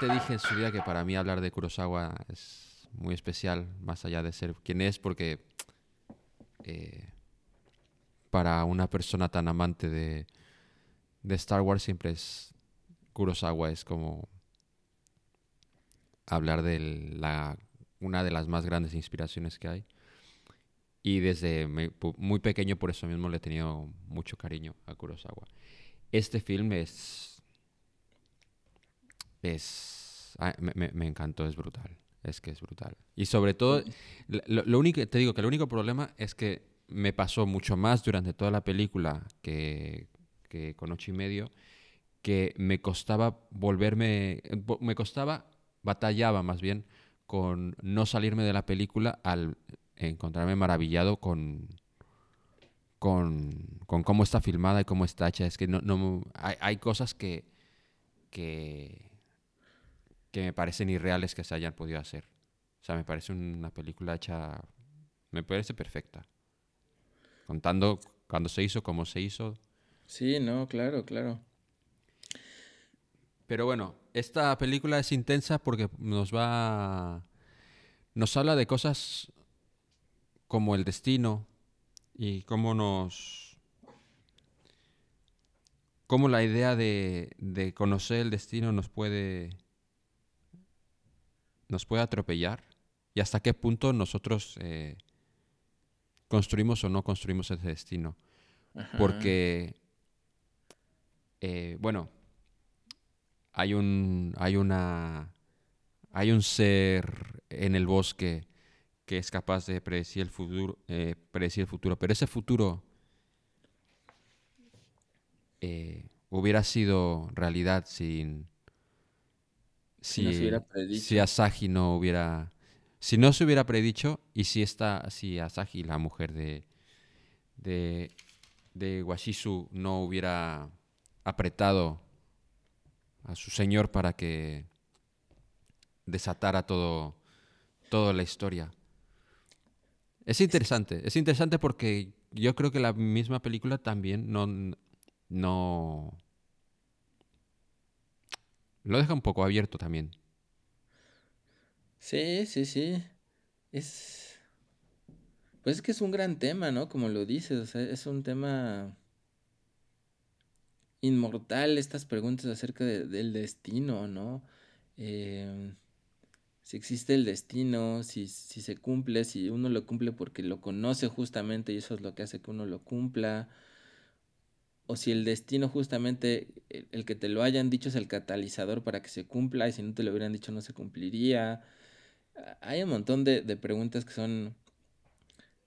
Te dije en su día que para mí hablar de Kurosawa es muy especial, más allá de ser quien es, porque eh, para una persona tan amante de, de Star Wars siempre es Kurosawa, es como hablar de la, una de las más grandes inspiraciones que hay. Y desde muy pequeño por eso mismo le he tenido mucho cariño a Kurosawa. Este film es es... Ah, me, encantó, es brutal. Es que es brutal. Y sobre todo, lo, único, te digo que el único problema es que me pasó mucho más durante toda la película que, que con ocho y medio, que me costaba volverme, me costaba, batallaba más bien con no salirme de la película al encontrarme maravillado con, con, con cómo está filmada y cómo está hecha. Es que no, no hay, hay cosas que, que, que me parecen irreales que se hayan podido hacer. O sea, me parece una película hecha, me parece perfecta. Contando cuándo se hizo, cómo se hizo.
Sí, no, claro, claro.
Pero bueno, esta película es intensa porque nos va, nos habla de cosas como el destino y cómo nos, cómo la idea de, de conocer el destino nos puede, nos puede atropellar y hasta qué punto nosotros eh, construimos o no construimos ese destino.
Ajá.
Porque, eh, bueno, hay un, hay una, hay un ser en el bosque que es capaz de predecir el futuro, eh, predecir el futuro, pero ese futuro hubiera sido realidad sin,
Si no se hubiera predicho.
si Asahi no hubiera, si no se hubiera predicho y si esta, si Asahi, la mujer de, de, de Washizu, no hubiera apretado a su señor para que desatara todo, toda la historia. Es interesante, es interesante porque yo creo que la misma película también no, no lo deja un poco abierto también.
Sí, sí, sí. Es. Pues es que es un gran tema, ¿no? Como lo dices, o sea, es un tema inmortal, estas preguntas acerca de- del destino, ¿no? Em, si existe el destino, si, si se cumple, si uno lo cumple porque lo conoce justamente y eso es lo que hace que uno lo cumpla, o si el destino justamente, el, el que te lo hayan dicho es el catalizador para que se cumpla y si no te lo hubieran dicho no se cumpliría. Ah, Hay un montón de, de preguntas que son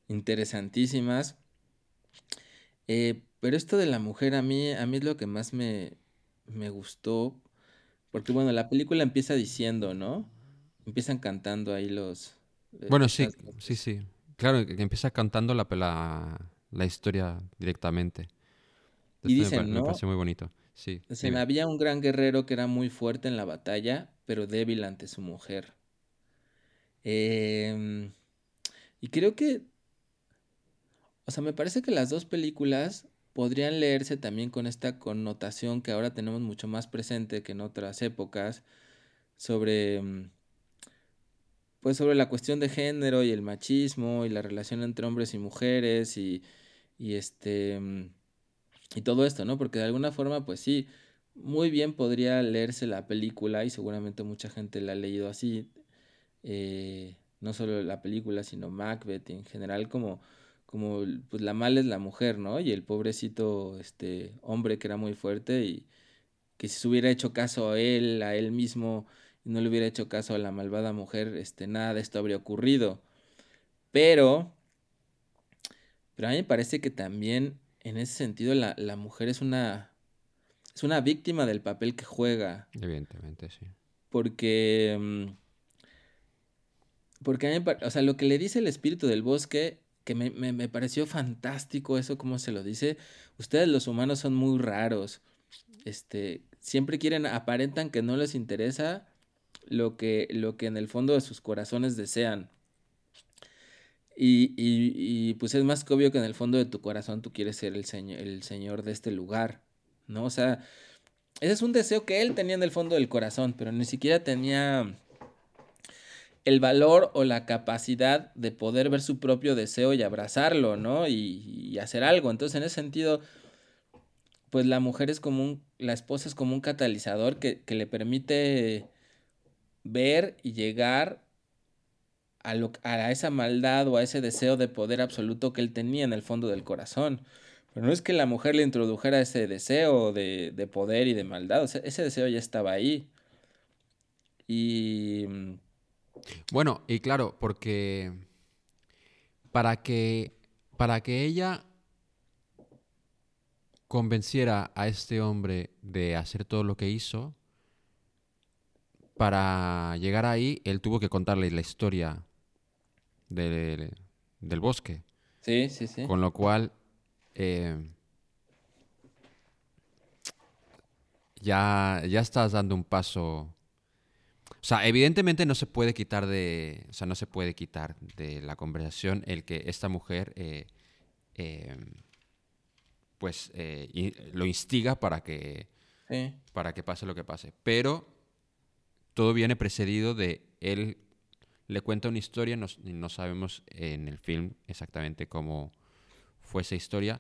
interesantísimas. Eh, pero esto de la mujer a mí, a mí es lo que más me, me gustó. Porque bueno, la película empieza diciendo, ¿no? Empiezan cantando ahí los... eh,
Bueno, sí, sí, sí. Claro, que que empieza cantando la, la, la historia directamente.
Y
me,
dicen,
me
¿no?
parece muy bonito. Sí,
Dicen,
dime.
había un gran guerrero que era muy fuerte en la batalla, pero débil ante su mujer. Em, y creo que, o sea, me parece que las dos películas podrían leerse también con esta connotación que ahora tenemos mucho más presente que en otras épocas sobre, mm, pues sobre la cuestión de género y el machismo y la relación entre hombres y mujeres y, y este, mm, y todo esto, ¿no? Porque de alguna forma, pues sí, muy bien podría leerse la película y seguramente mucha gente la ha leído así, eh, no solo la película, sino Macbeth en general, como, como pues la mala es la mujer, ¿no? Y el pobrecito, este, hombre que era muy fuerte y que si se hubiera hecho caso a él, a él mismo, y no le hubiera hecho caso a la malvada mujer, este, nada de esto habría ocurrido. Pero, pero a mí me parece que también en ese sentido la, la mujer es una, es una víctima del papel que juega.
Evidentemente, sí.
Porque, mm, porque a mí o sea, lo que le dice el espíritu del bosque, que me, me- me pareció fantástico eso, como se lo dice, ustedes los humanos son muy raros, este, siempre quieren, aparentan que no les interesa lo que, lo que en el fondo de sus corazones desean. Y, y, y, pues es más que obvio que en el fondo de tu corazón tú quieres ser el señor, el señor de este lugar, ¿no? O sea, ese es un deseo que él tenía en el fondo del corazón, pero ni siquiera tenía el valor o la capacidad de poder ver su propio deseo y abrazarlo, ¿no? Y, y hacer algo. Entonces, en ese sentido, pues la mujer es como un, la esposa es como un catalizador que, que le permite ver y llegar a, lo, a esa maldad o a ese deseo de poder absoluto que él tenía en el fondo del corazón. Pero no es que la mujer le introdujera ese deseo de, de poder y de maldad, ese deseo ya estaba ahí. Y... mm,
Bueno, y claro, porque para que, para que ella convenciera a este hombre de hacer todo lo que hizo, para llegar ahí, él tuvo que contarle la historia de- del bosque.
Sí, sí, sí.
Con lo cual, eh, ya, ya estás dando un paso. O sea, evidentemente no se puede quitar de. O sea, no se puede quitar de la conversación el que esta mujer. eh, eh, pues eh, lo instiga para que.
Sí.
para que pase lo que pase. Pero todo viene precedido de él le cuenta una historia, no, no sabemos en el film exactamente cómo fue esa historia,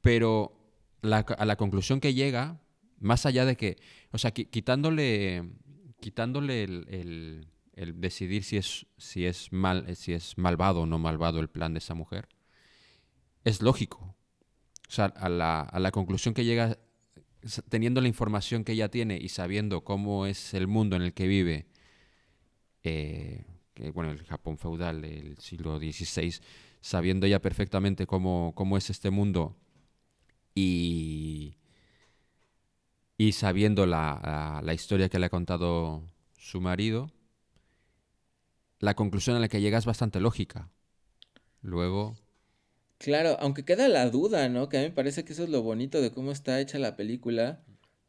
pero a la conclusión que llega, más allá de que, o sea, qui- quitándole, quitándole el, decidir si es, si, es mal, si es malvado o no malvado el plan de esa mujer, es lógico. O sea, a la, a la conclusión que llega teniendo la información que ella tiene y sabiendo cómo es el mundo en el que vive, eh, que, bueno, el Japón feudal del siglo XVI, sabiendo ella perfectamente cómo, cómo es este mundo y, y sabiendo la, la- historia que le ha contado su marido, la conclusión a la que llega es bastante lógica. Luego,
Claro, aunque queda la duda, ¿no? Que a mí me parece que eso es lo bonito de cómo está hecha la película,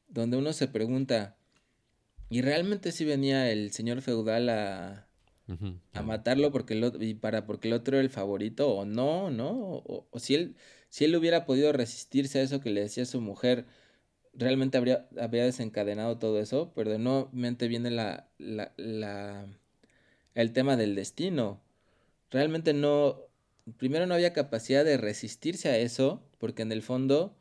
donde uno se pregunta, ¿y realmente si venía el señor feudal a, a matarlo porque el otro, y para porque el otro era el favorito o no, ¿no? O, o si él, si él hubiera podido resistirse a eso que le decía su mujer, realmente habría, habría desencadenado todo eso, pero de nuevamente viene la, la, la, el tema del destino. Realmente no, primero no había capacidad de resistirse a eso, porque en el fondo,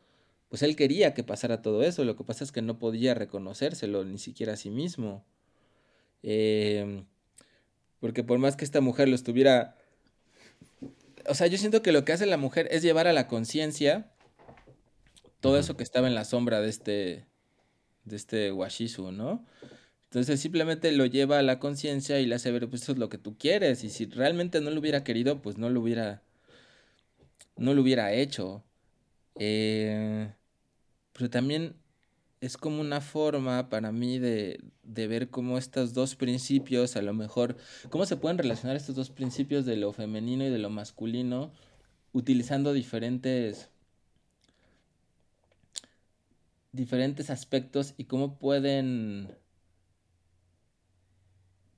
pues él quería que pasara todo eso, lo que pasa es que no podía reconocérselo ni siquiera a sí mismo. Em, porque por más que esta mujer lo estuviera... O sea, yo siento que lo que hace la mujer es llevar a la conciencia todo eso que estaba en la sombra de este, de este Washizu, ¿no? Entonces simplemente lo lleva a la conciencia y le hace ver, pues eso es lo que tú quieres. Y si realmente no lo hubiera querido, pues no lo hubiera, no lo hubiera hecho. Eh, pero también es como una forma para mí de, de ver cómo estos dos principios, a lo mejor, cómo se pueden relacionar estos dos principios de lo femenino y de lo masculino, utilizando diferentes, diferentes aspectos y cómo pueden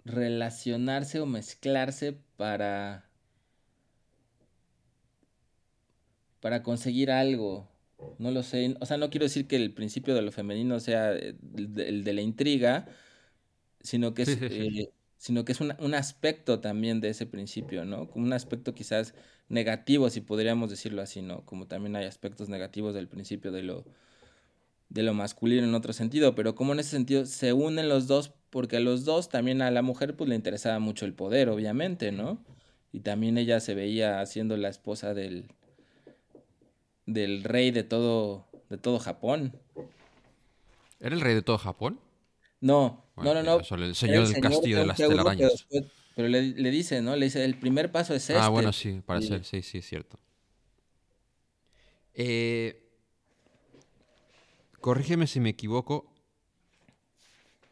relacionarse o mezclarse para para conseguir algo. No lo sé. O sea, no quiero decir que el principio de lo femenino sea eh, el de, el de la intriga, sino que es,
sí, sí.
eh, sino que es un aspecto también de ese principio, ¿no? Como un aspecto quizás negativo, si podríamos decirlo así, ¿no? Como también hay aspectos negativos del principio de lo, de lo masculino en otro sentido, pero como en ese sentido se unen los dos, porque a los dos también a la mujer pues le interesaba mucho el poder, obviamente, ¿no? Y también ella se veía siendo la esposa del, del rey de todo, de todo Japón.
¿era el rey de todo Japón?
No,
Bueno,
no, no, no.
solo el señor
el
del
señor
castillo
de
las telarañas.
después- pero le, le dice, ¿no? Le dice, el primer paso es este.
Ah, bueno, sí, para ser, sí, sí, es cierto. Eh, corrígeme si me equivoco.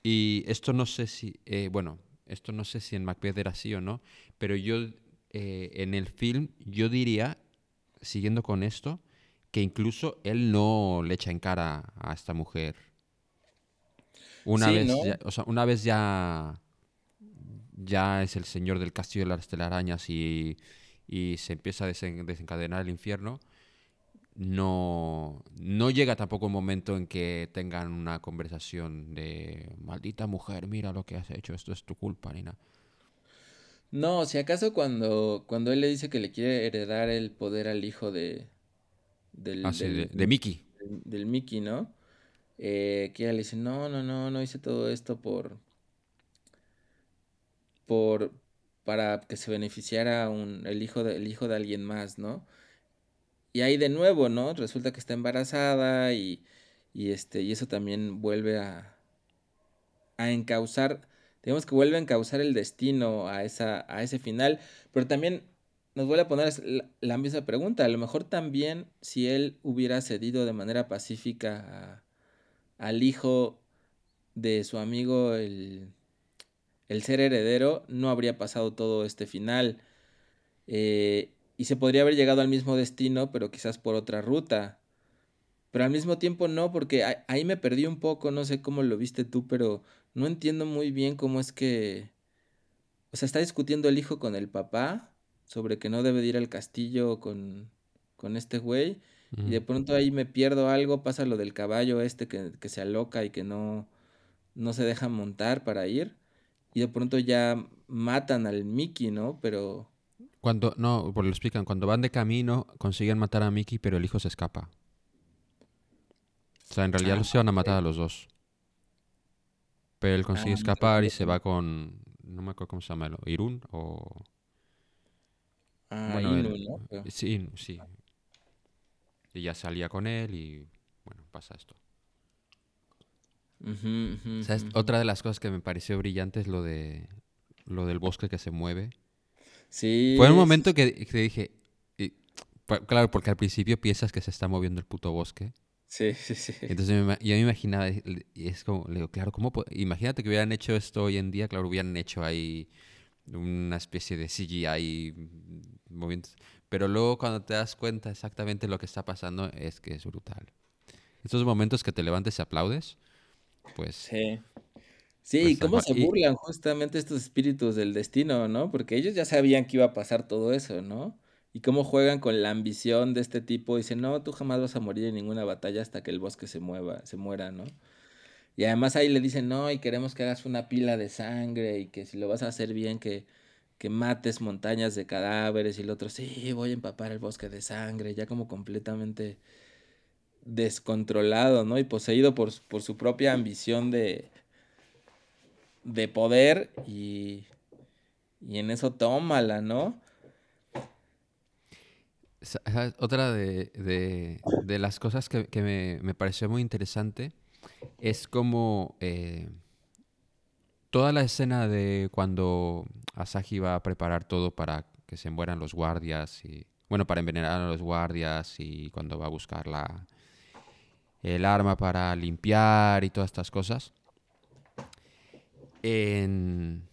Y esto no sé si, eh, bueno, esto no sé si en Macbeth era así o no, pero yo eh, en el film yo diría, siguiendo con esto, que incluso él no le echa en cara a esta mujer. Una
Sí,
vez,
¿no?
ya, o sea, una vez ya, ya es el señor del castillo de las telarañas y, y se empieza a desen- desencadenar el infierno, no, no llega tampoco un momento en que tengan una conversación de maldita mujer, mira lo que has hecho, esto es tu culpa, ni nada.
No, si acaso cuando, cuando él le dice que le quiere heredar el poder al hijo de, del,
Ah, sí, de,
del,
de Mickey.
del- del Mickey, ¿no? Eh, que ella le dice, no, no, no, no hice todo esto por, por, para que se beneficiara un, el hijo de, el hijo de alguien más, ¿no? Y ahí de nuevo, ¿no? Resulta que está embarazada y, y este, y eso también vuelve a, a encauzar, digamos que vuelve a encauzar el destino a esa, a ese final, pero también nos vuelve a poner la misma pregunta, a lo mejor también si él hubiera cedido de manera pacífica a- al hijo de su amigo, el, el ser heredero, no habría pasado todo este final. Eh, y se podría haber llegado al mismo destino, pero quizás por otra ruta. pero al mismo tiempo no, porque ahí me perdí un poco, no sé cómo lo viste tú, pero no entiendo muy bien cómo es que, o sea, está discutiendo el hijo con el papá sobre que no debe de ir al castillo con, con este güey, y de pronto ahí me pierdo algo, pasa lo del caballo este que, que se aloca y que no, no se deja montar para ir, y de pronto ya matan al Mickey, ¿no? Pero...
Cuando, no, pues lo explican, cuando van de camino consiguen matar a Mickey, pero el hijo se escapa. O sea, en realidad los ah, iban a matar a los dos. Pero él consigue ah, escapar y se va con... No me acuerdo cómo se llama, ¿Irún o...?
Ah, ¿no?
Sí, sí. Y ya salía con él y bueno, pasa esto. Otra de las cosas que me pareció brillante es lo de lo del bosque que se mueve.
Sí.
Fue un momento que, dije, claro, porque al principio piensas que se está moviendo el puto bosque.
Sí, sí, sí.
Entonces yo me imaginaba, y es como, le digo, claro, ¿cómo? Imagínate que hubieran hecho esto hoy en día, claro, hubieran hecho ahí una especie de CGI movimientos. Pero luego cuando te das cuenta exactamente lo que está pasando es que es brutal. Estos momentos que te levantes y aplaudes, pues...
Sí. Sí, y pues, cómo se burlan justamente estos espíritus del destino, ¿no? Porque ellos ya sabían que iba a pasar todo eso, ¿no? Y cómo juegan con la ambición de este tipo. Dicen, no, tú jamás vas a morir en ninguna batalla hasta que el bosque se mueva, se muera, ¿no? Y además ahí le dicen, no, y queremos que hagas una pila de sangre y que si lo vas a hacer bien, que, que mates montañas de cadáveres. Y el otro, sí, voy a empapar el bosque de sangre, ya como completamente descontrolado, ¿no? Y poseído por, por su propia ambición de, de poder y, y en eso tómala, ¿no?
Otra de, las cosas que, me, pareció muy interesante es como eh, toda la escena de cuando Asahi va a preparar todo para que se mueran los guardias y bueno, para envenenar a los guardias y cuando va a buscar la, el arma para limpiar y todas estas cosas. En,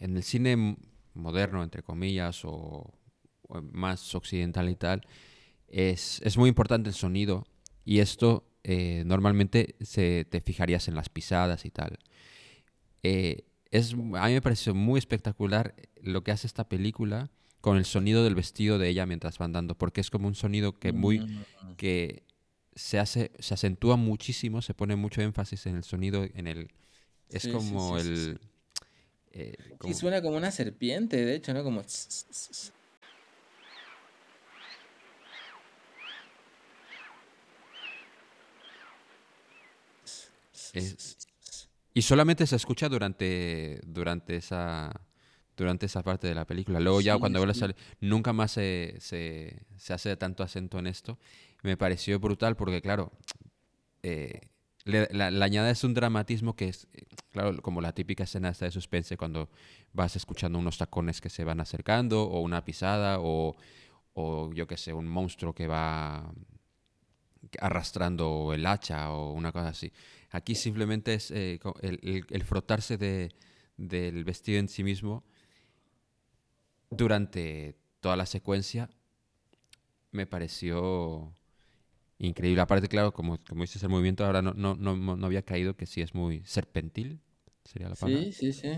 el cine moderno, entre comillas, o, más occidental y tal, es, muy importante el sonido y esto eh, normalmente se, te fijarías en las pisadas y tal. Eh, es, a mí me parece muy espectacular lo que hace esta película con el sonido del vestido de ella mientras va andando, porque es como un sonido que muy mm. que se hace se acentúa muchísimo, se pone mucho énfasis en el sonido en el es como el...
Eh, Y suena como una serpiente, de hecho, ¿no? Como...
Y solamente se escucha durante, durante, esa, durante esa parte de la película. Luego ya cuando vuelve a salir, nunca más se, se, se, hace tanto acento en esto. Me pareció brutal porque, claro, eh, le, la, añades un dramatismo que es, claro, como la típica escena esta de suspense cuando vas escuchando unos tacones que se van acercando o una pisada o, o yo qué sé, un monstruo que va arrastrando el hacha o una cosa así. Aquí simplemente es eh, el, el, frotarse de, del vestido en sí mismo durante toda la secuencia me pareció increíble. Aparte, claro, como, como dices, el movimiento ahora no, no, no, no había caído, que sí es muy serpentil, sería la palabra.
Sí, sí, sí.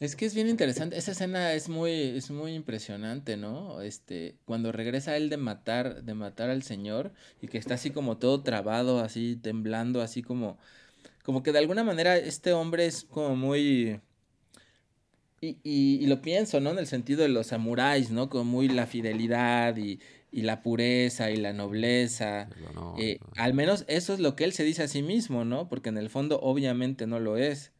Es que es bien interesante. Esa escena es muy, es muy impresionante, ¿no? Este, cuando regresa él de matar, de matar al señor y que está así como todo trabado, así temblando, así como, como que de alguna manera este hombre es como muy, y, y, y lo pienso, ¿no? En el sentido de los samuráis, ¿no? Como muy la fidelidad y, y la pureza y la nobleza. Eh, al menos eso es lo que él se dice a sí mismo, ¿no? Porque en el fondo obviamente no lo es.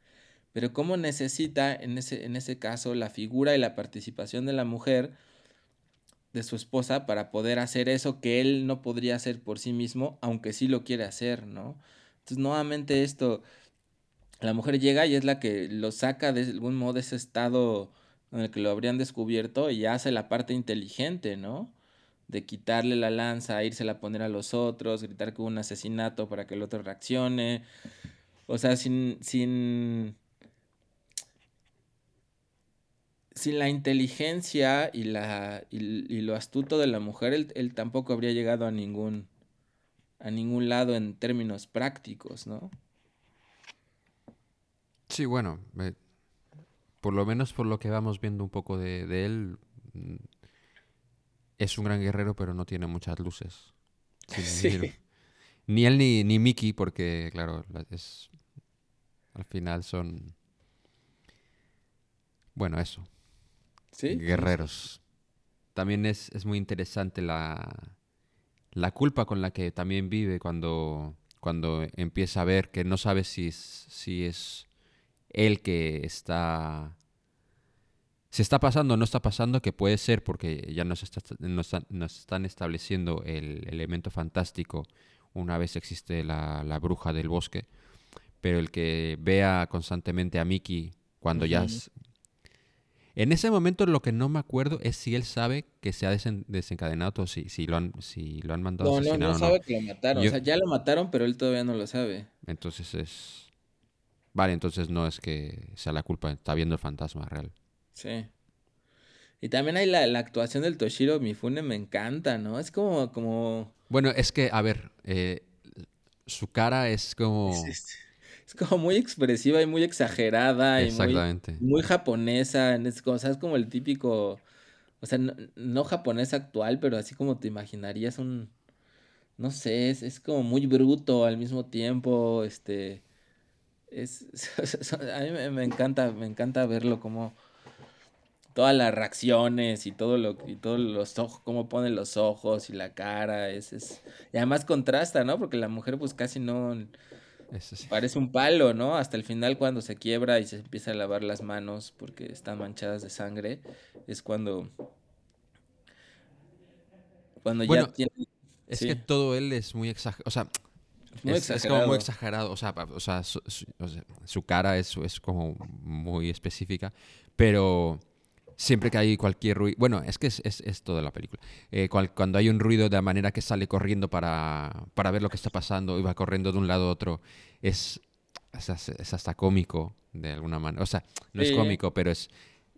Pero cómo necesita en ese, en ese caso la figura y la participación de la mujer, de su esposa, para poder hacer eso que él no podría hacer por sí mismo, aunque sí lo quiere hacer, ¿no? Entonces, nuevamente esto, la mujer llega y es la que lo saca de algún modo de ese estado en el que lo habrían descubierto y hace la parte inteligente, ¿no? de quitarle la lanza, irse a poner a los otros, gritar que hubo un asesinato para que el otro reaccione. O sea, sin, sin, sin la inteligencia y, la, y, lo astuto de la mujer, él, tampoco habría llegado a ningún, a ningún lado en términos prácticos, ¿no?
Sí, bueno, eh, por lo menos por lo que vamos viendo un poco de, de él, mm, es un gran guerrero, pero no tiene muchas luces. Sí,
Sí.
ni- él ni, ni Mickey, porque, claro, la- es, al final son, bueno, eso,
Sí.
guerreros. También es, es muy interesante la, la culpa con la que también vive cuando, cuando empieza a ver que no sabe si es, si es él que está... Si está pasando o no está pasando, que puede ser porque ya nos, está- nos, están- nos están estableciendo el elemento fantástico una vez existe la, la bruja del bosque, pero el que vea constantemente a Mickey cuando ya... En ese momento lo que no me acuerdo es si él sabe que se ha desen- desencadenado todo, si, si, lo han, si lo han mandado a
No, no,
asesinar
no
o no.
sabe que lo mataron.
Yo-
O sea, ya lo mataron, pero él todavía no lo sabe.
Entonces es... Vale, entonces no es que sea la culpa, está viendo el fantasma real.
Sí. Y también hay la, la actuación del Toshiro Mifune, me encanta, ¿no? Es como, como,
Bueno, es que, a ver, eh, su cara es como...
es, es- es como muy expresiva y muy exagerada y muy, muy japonesa. Es como, o sea, es como el típico, o sea, no, no japonés actual, pero así como te imaginarías un, no sé, es, es como muy bruto al mismo tiempo, este, es, a mí me, me encanta, me encanta verlo como todas las reacciones y todo lo y todos los ojos, cómo pone los ojos y la cara, es, es, y además contrasta, ¿no? Porque la mujer pues casi no Parece un palo, ¿no? Hasta el final cuando se quiebra y se empieza a lavar las manos porque están manchadas de sangre, es cuando cuando
Bueno,
ya tiene
Es
sí.
que todo él es muy exagerado. O sea,
muy
es, es como muy
exagerado.
O sea, o sea, su, su- o sea, su cara es, es como muy específica. Pero siempre que hay cualquier ruido. Bueno, es que es, es, es toda la película. Eh, cual- cuando hay un ruido de la manera que sale corriendo para, para ver lo que está pasando y va corriendo de un lado a otro, es, es, as- es hasta cómico de alguna manera. O sea, no es cómico, pero es,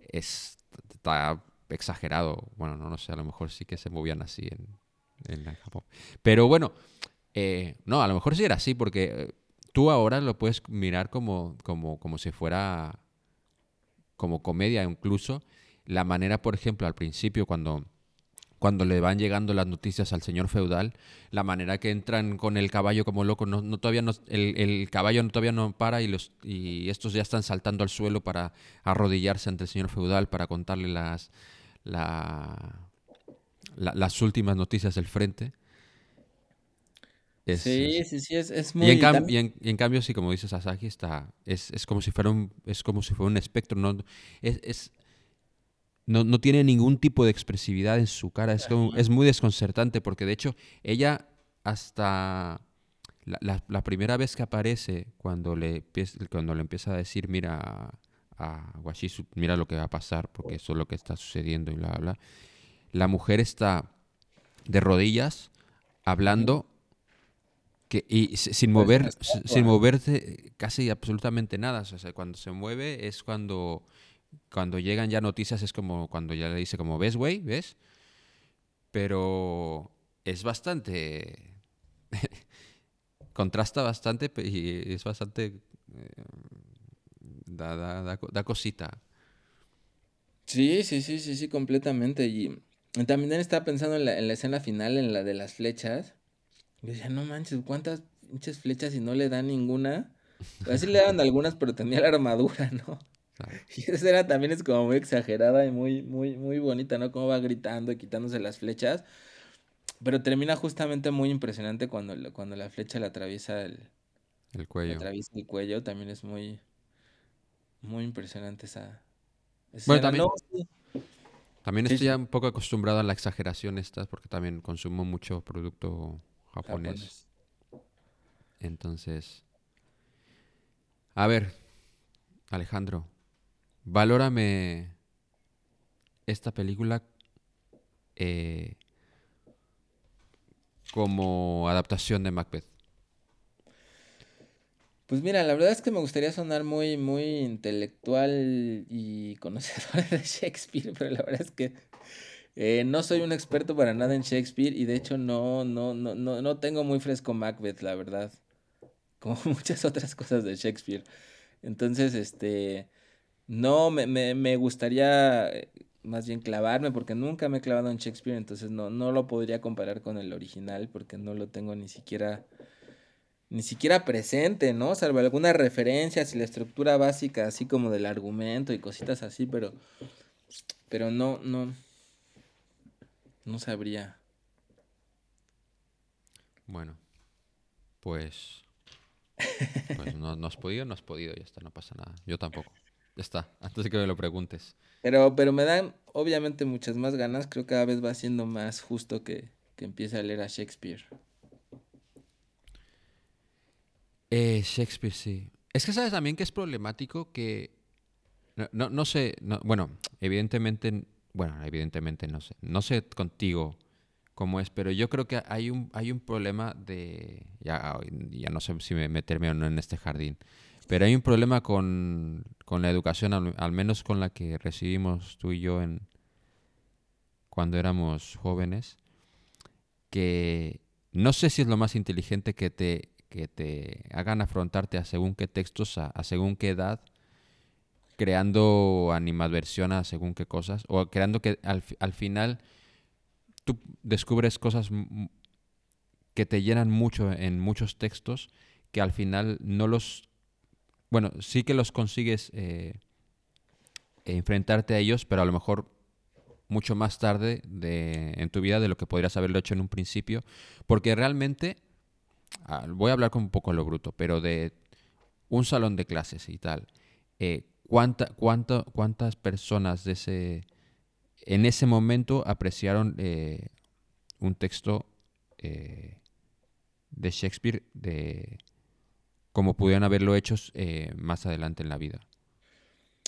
es. Está exagerado. Bueno, no, no sé, a lo mejor sí que se movían así en, en Japón. Pero bueno, eh, no, a lo mejor sí era así, porque eh, tú ahora lo puedes mirar como, como, como si fuera como comedia incluso. La manera, por ejemplo, al principio, cuando, cuando le van llegando las noticias al señor feudal, la manera que entran con el caballo como loco, no, no todavía no, el, el caballo no- todavía no para y, los, y estos ya están saltando al suelo para arrodillarse ante el señor feudal para contarle las, la- la- las últimas noticias del frente. Es-
Sí,
es-
sí, sí, es, es
y,
muy
en cam- y en, y en cambio, sí, como dices Asaki, está, es, es como si fuera un, es como si fuera un espectro. No, es, es- no, no tiene ningún tipo de expresividad en su cara. Es, como- es muy desconcertante porque, de hecho, ella hasta la, la- la primera vez que aparece, cuando le, empieza- cuando le empieza a decir, mira a Washizu, mira lo que va a pasar porque eso es lo que está sucediendo y bla, bla, bla", La mujer está de rodillas hablando que, y si- sin
Pues
mover
estatua.
sin moverse casi absolutamente nada. O sea, cuando se mueve es cuando cuando llegan ya noticias es como cuando ya le dice como ves güey ves pero es bastante contrasta bastante y es bastante eh, da, da, da co- da cosita
Sí, sí, sí, sí, sí, completamente. Y también estaba pensando en la, en la escena final, en la de las flechas. Y decía, no manches, ¿cuántas pinches flechas y no le dan ninguna? Así le daban algunas, pero tenía la armadura, ¿no?
Claro.
Y esa escena también es como muy exagerada y muy, muy, muy bonita, ¿no? Cómo va gritando y quitándose las flechas. Pero termina justamente muy impresionante cuando, la- cuando la flecha le atraviesa el,
el
le
cuello
atraviesa el cuello. También es muy, muy impresionante esa, esa
Bueno, también-
No,
también
Sí,
estoy ya un poco acostumbrado a la exageración estas porque también consumo mucho producto japonés
Japonés.
Entonces, a ver, Alejandro, valórame esta película eh, como adaptación de Macbeth.
Pues mira, la verdad es que me gustaría sonar muy, muy intelectual y conocedor de Shakespeare, pero la verdad es que Eh, no soy un experto para nada en Shakespeare y de hecho no, no, no, no, no tengo muy fresco Macbeth, la verdad. Como muchas otras cosas de Shakespeare. Entonces, este, no, me, me, me gustaría eh, más bien clavarme porque nunca me he clavado en Shakespeare, entonces no, no lo podría comparar con el original porque no lo tengo ni siquiera ni siquiera presente, ¿no? Salvo algunas referencias y la estructura básica, así como del argumento y cositas así, pero, pero no, no, no sabría.
Bueno, pues, pues no, no has podido, no has podido, ya está, no pasa nada. Yo tampoco. Ya está, antes de que me lo preguntes.
Pero, pero me dan, obviamente, muchas más ganas. Creo que cada vez va siendo más justo que, que empiece a leer a Shakespeare.
Eh, Shakespeare, sí. Es que sabes también que es problemático que... No, no, no sé, no- bueno, evidentemente, bueno, evidentemente no sé, no sé contigo cómo es, pero yo creo que hay un, hay un problema de, ya, ya no sé si me meterme o no en este jardín, pero hay un problema con, con la educación, al, menos con la que recibimos tú y yo en, cuando éramos jóvenes, que no sé si es lo más inteligente que te, que te hagan afrontarte a según qué textos, a, según qué edad, creando animadversión a según qué cosas, o creando que al, al final tú descubres cosas que te llenan mucho en muchos textos, que al final no los, bueno, sí que los consigues eh, enfrentarte a ellos, pero a lo mejor mucho más tarde de, en tu vida de lo que podrías haberlo hecho en un principio, porque realmente, ah, voy a hablar con un poco lo bruto, pero de un salón de clases y tal, eh, ¿cuánta, cuánta- ¿cuántas personas de ese, en ese momento apreciaron eh, un texto de Shakespeare de como pudieran haberlo hecho eh, más adelante en la vida?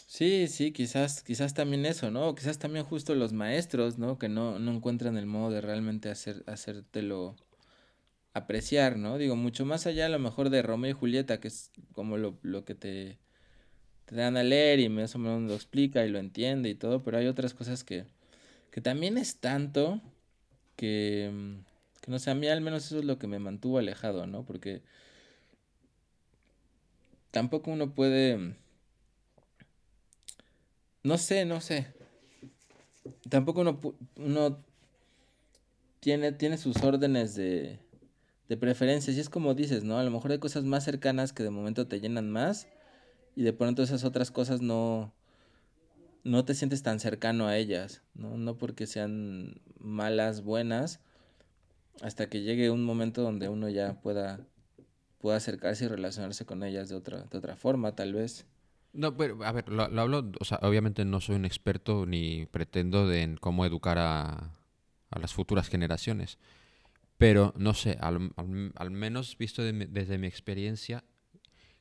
Sí, sí, quizás, quizás también eso, ¿no? Quizás también justo los maestros, ¿no? Que no, no encuentran el modo de realmente hacer, hacértelo apreciar, ¿no? Digo, mucho más allá a lo mejor de Romeo y Julieta, que es como lo, lo que te, te dan a leer y más o menos lo explica y lo entiende y todo, pero hay otras cosas que, que también es tanto que, que no sé, a mí al menos eso es lo que me mantuvo alejado, ¿no? Porque tampoco uno puede, no sé, no sé, tampoco uno, uno tiene, tiene sus órdenes de, de preferencias y es como dices, ¿no? A lo mejor hay cosas más cercanas que de momento te llenan más y de pronto esas otras cosas no, no te sientes tan cercano a ellas, ¿no? No porque sean malas, buenas, hasta que llegue un momento donde uno ya pueda, pueda acercarse y relacionarse con ellas de otra, de otra forma, tal vez.
No, pero a ver, lo, lo hablo, o sea, obviamente no soy un experto ni pretendo de en cómo educar a, a las futuras generaciones, pero no sé, al, al- al menos visto de desde mi experiencia,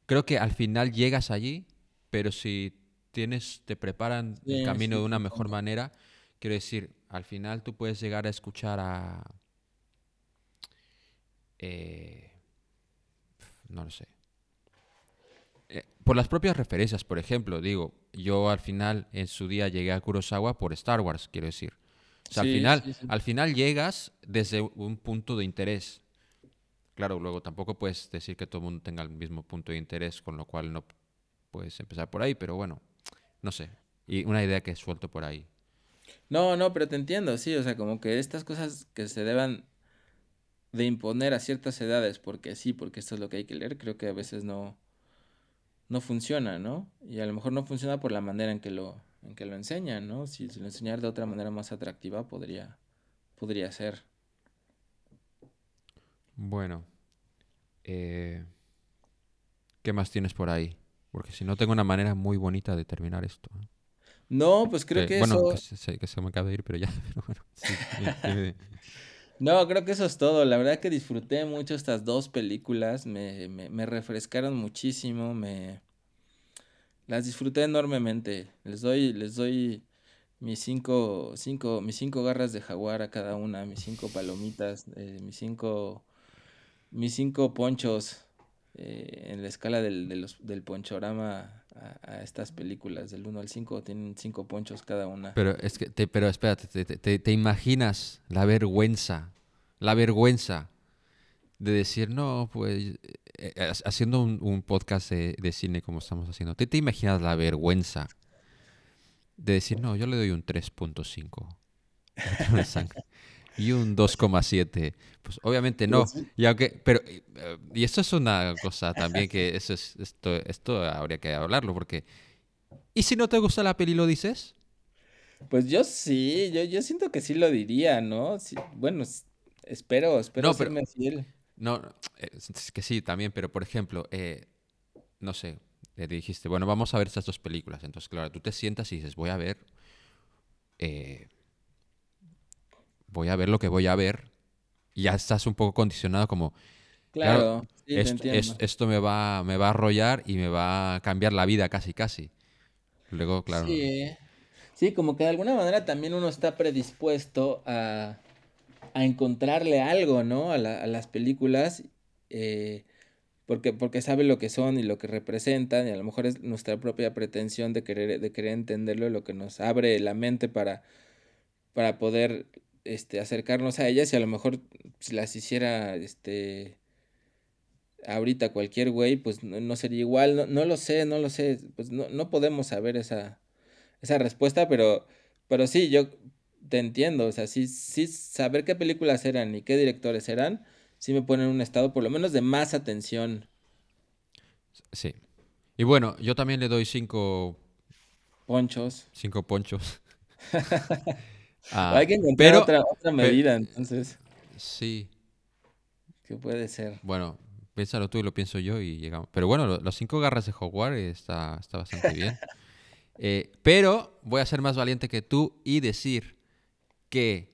creo que al final llegas allí, pero si tienes, te preparan el
Sí,
camino
sí,
de una
sí,
mejor
también.
manera, quiero decir, al final tú puedes llegar a escuchar a, eh, no lo sé, eh, por las propias referencias, por ejemplo, digo, yo al final en su día llegué a Kurosawa por Star Wars, quiero decir. O sea, al final,
sí, sí.
al final llegas desde un punto de interés. Claro, luego tampoco puedes decir que todo el mundo tenga el mismo punto de interés, con lo cual no puedes empezar por ahí, pero bueno, no sé. Y una idea que suelto por ahí.
No, no, pero te entiendo, sí, o sea, como que estas cosas que se deban de imponer a ciertas edades, porque sí, porque esto es lo que hay que leer, creo que a veces no, no funciona, ¿no? Y a lo mejor no funciona por la manera en que lo, en que lo enseñan, ¿no? Si, si lo enseñar de otra manera más atractiva, podría, podría ser.
Bueno, eh, ¿qué más tienes por ahí? Porque si no tengo una manera muy bonita de terminar esto. ¿eh?
No, pues creo
Que-
que
bueno,
eso,
que se, se- que se me acaba de ir, pero ya. pero bueno, sí.
no, creo que eso es todo. La verdad que disfruté mucho estas dos películas, me, me, me refrescaron muchísimo, me las disfruté enormemente. Les doy, les doy mis cinco, cinco, mis cinco garras de jaguar a cada una, mis cinco palomitas, eh, mis cinco, mis cinco ponchos eh, en la escala del, de los- del ponchorama a, estas películas del 1 al 5. Tienen cinco ponchos cada una.
Pero es que, te- pero espérate, te, te- te- imaginas la vergüenza, la vergüenza de decir, no, pues, eh, eh, haciendo un, un podcast de, de cine como estamos haciendo, ¿te, te imaginas la vergüenza de decir, no, yo le doy un 3.5 a Trono de Sangre", y un 2,7? Pues obviamente no. Y aunque, pero, eh, y esto es una cosa también que eso es, esto, esto habría que hablarlo, porque, ¿y si no te gusta la peli lo dices?
Pues yo sí, yo, yo siento que sí lo diría, ¿no? Sí, bueno, espero, espero
No, pero-
serme fiel.
No, eh, es que sí, también, pero por ejemplo, eh, no sé, le dijiste, bueno, vamos a ver estas dos películas. Entonces, claro, tú te sientas y dices, voy a ver, eh, voy a ver lo que voy a ver. Y ya estás un poco condicionado como,
Claro,
claro,
sí, te
esto, es- esto me va, me va a arrollar y me va a cambiar la vida casi, casi. Luego, claro,
Sí, sí, como que de alguna manera también uno está predispuesto a, a encontrarle algo, ¿no? A, la- a las películas, eh, porque, porque sabe lo que son y lo que representan, y a lo mejor es nuestra propia pretensión de querer, de querer entenderlo, lo que nos abre la mente para, para poder este, acercarnos a ellas, y a lo mejor si las hiciera este, ahorita cualquier güey, pues no, no sería igual, no, no lo sé, no lo sé, pues no, no podemos saber esa, esa respuesta, pero, pero sí, yo te entiendo, o sea, sí, sí saber qué películas eran y qué directores eran, sí me pone en un estado por lo menos de más atención.
sí. Y bueno, yo también le doy cinco,
Ponchos.
cinco ponchos. Ah,
Hay que encontrar
pero,
otra, otra medida, entonces,
sí,
¿qué puede ser?
Bueno, piénsalo tú y lo pienso yo y llegamos. Pero bueno, lo- los cinco garras de Hogwarts está, está bastante bien. Eh, pero voy a ser más valiente que tú y decir que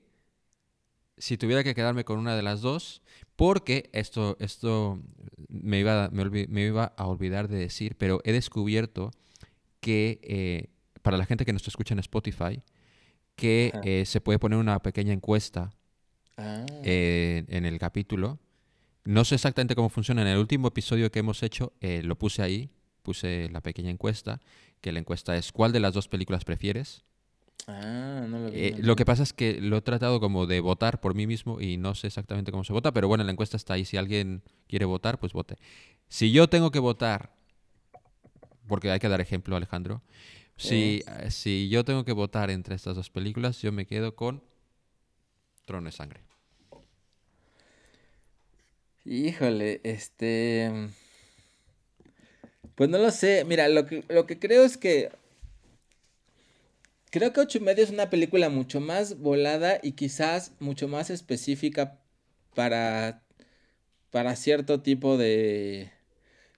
si tuviera que quedarme con una de las dos, porque esto, esto me, iba, me iba a olvidar de decir, pero he descubierto que eh, para la gente que nos escucha en Spotify, que eh, se puede poner una pequeña encuesta
Ah,
eh, en el capítulo. No sé exactamente cómo funciona. En el último episodio que hemos hecho, eh, lo puse ahí, puse la pequeña encuesta, que la encuesta es ¿cuál de las dos películas prefieres?
ah, no lo vi. No
lo
lo
que pasa es que lo he tratado como de votar por mí mismo y no sé exactamente cómo se vota, pero bueno, la encuesta está ahí. Si alguien quiere votar, pues vote. Si yo tengo que votar, porque hay que dar ejemplo, Alejandro, si, eh, si yo tengo que votar entre estas dos películas, yo me quedo con Trono de Sangre.
Híjole, este... Pues no lo sé, mira, lo que, lo que creo es que... Creo que ocho y medio es una película mucho más volada y quizás mucho más específica para, para cierto tipo de...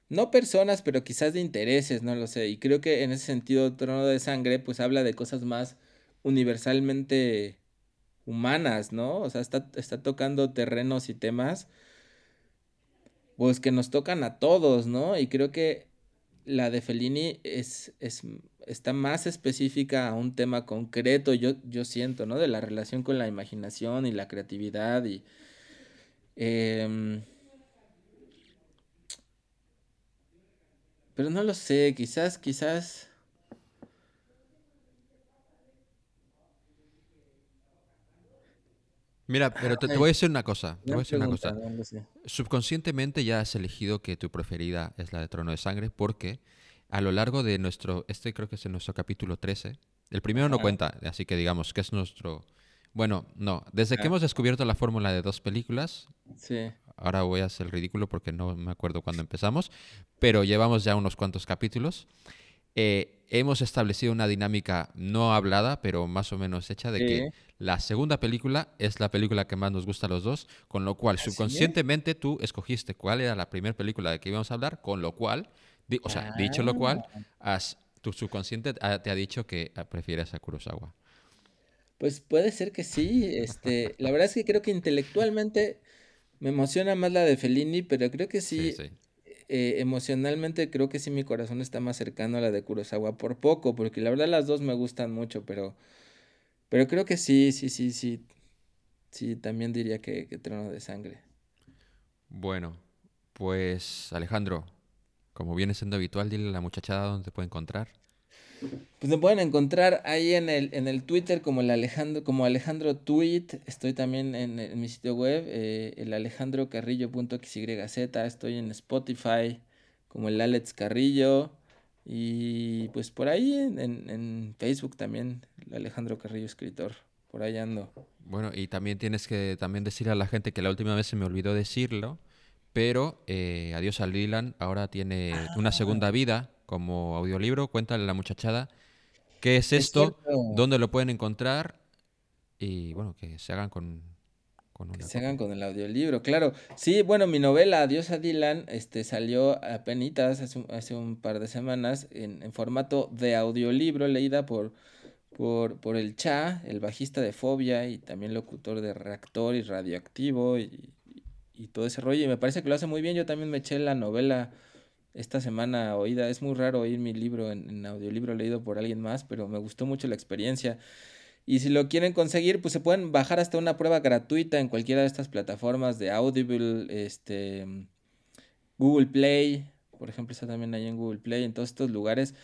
No personas, pero quizás de intereses, no lo sé. Y creo que en ese sentido Trono de Sangre pues habla de cosas más universalmente humanas, ¿no? O sea, está, está tocando terrenos y temas pues que nos tocan a todos, ¿no? Y creo que la de Fellini es, es, está más específica a un tema concreto, yo, yo siento, ¿no? De la relación con la imaginación y la creatividad y... em, pero no lo sé, quizás, quizás...
Mira, pero te, voy a decir una cosa. Te voy a decir una cosa. Subconscientemente ya has elegido que tu preferida es la de Trono de Sangre porque a lo largo de nuestro, este creo que es en nuestro capítulo 13, el primero no cuenta, así que digamos que es nuestro... Bueno, no, desde que
Ah.
hemos descubierto la fórmula de dos películas,
Sí,
ahora voy a hacer el ridículo porque no me acuerdo cuándo empezamos, pero llevamos ya unos cuantos capítulos. Eh, hemos establecido una dinámica no hablada, pero más o menos hecha de que la segunda película es la película que más nos gusta a los dos, con lo cual
¿Así es?
subconscientemente tú escogiste cuál era la primera película de que íbamos a hablar, con lo cual, di- o sea, dicho lo cual,
Ah.
has- tu subconsciente te ha dicho que ah, prefieres a Kurosawa.
Pues puede ser que sí, este, la verdad es que creo que intelectualmente me emociona más la de Fellini, pero creo que
Sí,
sí,
sí.
eh, emocionalmente creo que sí mi corazón está más cercano a la de Kurosawa por poco, porque la verdad las dos me gustan mucho, pero, pero creo que sí, sí, sí, sí, sí, también diría que, que Trono de Sangre.
Bueno, pues Alejandro, como viene siendo habitual, dile a la muchachada dónde te puede encontrar.
Pues me pueden encontrar ahí en el, en el Twitter como el Alejandro, como Alejandro Tweet. Estoy también en, en mi sitio web, eh, el alejandrocarrillo.xyz. Estoy en Spotify como el Alex Carrillo. Y pues por ahí en, en, en Facebook también, el Alejandro Carrillo Escritor. Por ahí ando.
Bueno, y también tienes que también decirle a la gente que la última vez se me olvidó decirlo, pero eh, Adiós al Dylan ahora tiene una segunda vida como audiolibro. Cuéntale a la muchachada qué es
Es
esto,
cierto.
dónde lo pueden encontrar y bueno, que se hagan con, con
Que
una
se hagan con el audiolibro, claro. Sí, bueno, mi novela Adiós a Dylan este, salió apenas hace, un- hace un par de semanas en, en formato de audiolibro, leída por, por, por el Cha, el bajista de Fobia y también locutor de Reactor y Radioactivo y, y- y todo ese rollo. Y me parece que lo hace muy bien. Yo también me eché la novela esta semana oída. Es muy raro oír mi libro en, audiolibro leído por alguien más, pero me gustó mucho la experiencia. Y si lo quieren conseguir, pues se pueden bajar hasta una prueba gratuita en cualquiera de estas plataformas de Audible, este, Google Play, por ejemplo, está también ahí en Google Play, en todos estos lugares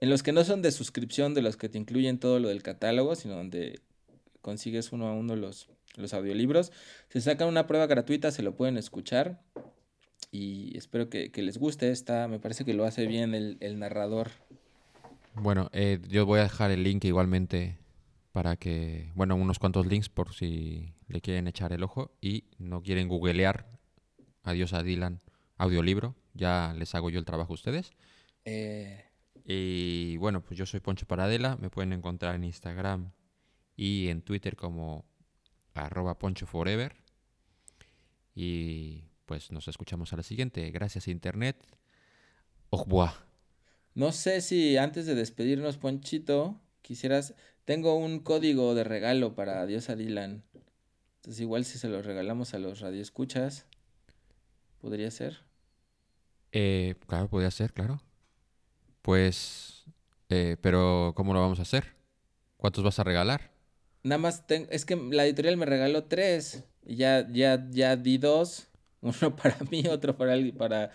en los que no son de suscripción, de los que te incluyen todo lo del catálogo, sino donde consigues uno a uno los, los audiolibros. Se sacan una prueba gratuita, se lo pueden escuchar y espero que, que les guste. Está, me parece que lo hace bien el, el narrador.
Bueno, eh, yo voy a dejar el link igualmente para que, bueno, unos cuantos links por si le quieren echar el ojo y no quieren googlear Adiós a Dylan audiolibro, ya les hago yo el trabajo a ustedes.
Eh,
Y bueno, pues yo soy Poncho Paradela, me pueden encontrar en Instagram y en Twitter como arroba Poncho Forever. Y pues nos escuchamos a la siguiente. Gracias Internet. Au revoir.
No sé si antes de despedirnos, Ponchito, quisieras. Tengo un código de regalo para Adiós a Dylan. Entonces, igual si se lo regalamos a los radioescuchas, podría ser.
Eh, claro, podría ser, claro. Pues, eh, pero ¿cómo lo vamos a hacer? ¿Cuántos vas a regalar?
Nada más, ten- es que la editorial me regaló tres. Y ya, ya, ya di dos. Uno para mí, otro para, para,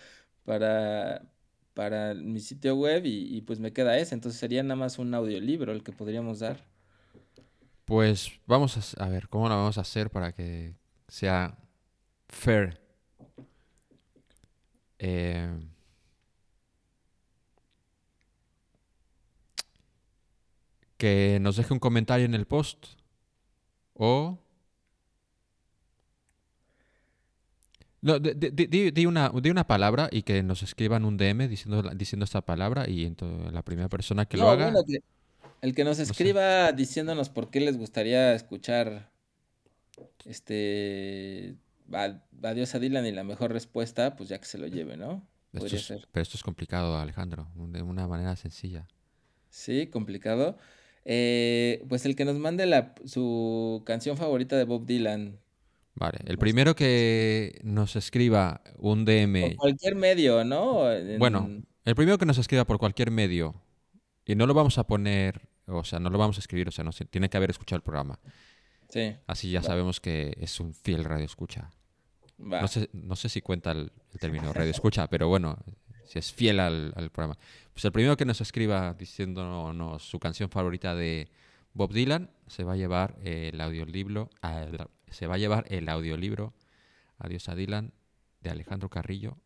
para, para mi sitio web y, y pues me queda ese. Entonces sería nada más un audiolibro el que podríamos dar.
Pues vamos a, a ver, ¿cómo lo vamos a hacer para que sea fair? Eh, que nos deje un comentario en el post o... No, di, di- una, di una palabra y que nos escriban un DM diciendo, diciendo esta palabra y entonces la primera persona que lo haga...
bueno, que- el que nos
sé.
escriba diciéndonos por qué les gustaría escuchar este Adiós a Dylan y la mejor respuesta, pues ya que se lo lleve, ¿no?
Esto es-
ser.
pero esto es complicado, Alejandro, de una manera sencilla.
Sí, complicado. Eh, pues el que nos mande la, su canción favorita de Bob Dylan.
Vale, el
sé.
primero que nos escriba un
Por
DM,
cualquier medio, ¿no?
bueno,
En-
el primero que nos escriba por cualquier medio, y no lo vamos a poner, o sea, no lo vamos a escribir, o sea, no se- tiene que haber escuchado el programa.
Sí,
Así ya sabemos que es un fiel radio escucha.
va.
No sé, no sé si cuenta el, el término radio escucha, pero bueno, si es fiel al, al programa. Pues el primero que nos escriba diciéndonos su canción favorita de Bob Dylan se va a llevar el audiolibro, el- se va a llevar el audiolibro Adiós a Dylan de Alejandro Carrillo.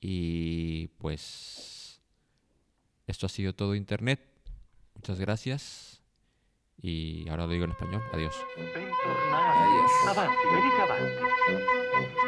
Y pues esto ha sido todo internet. Muchas gracias. Y ahora lo digo en español. Adiós.
Adiós.
Avanti, venite avanti.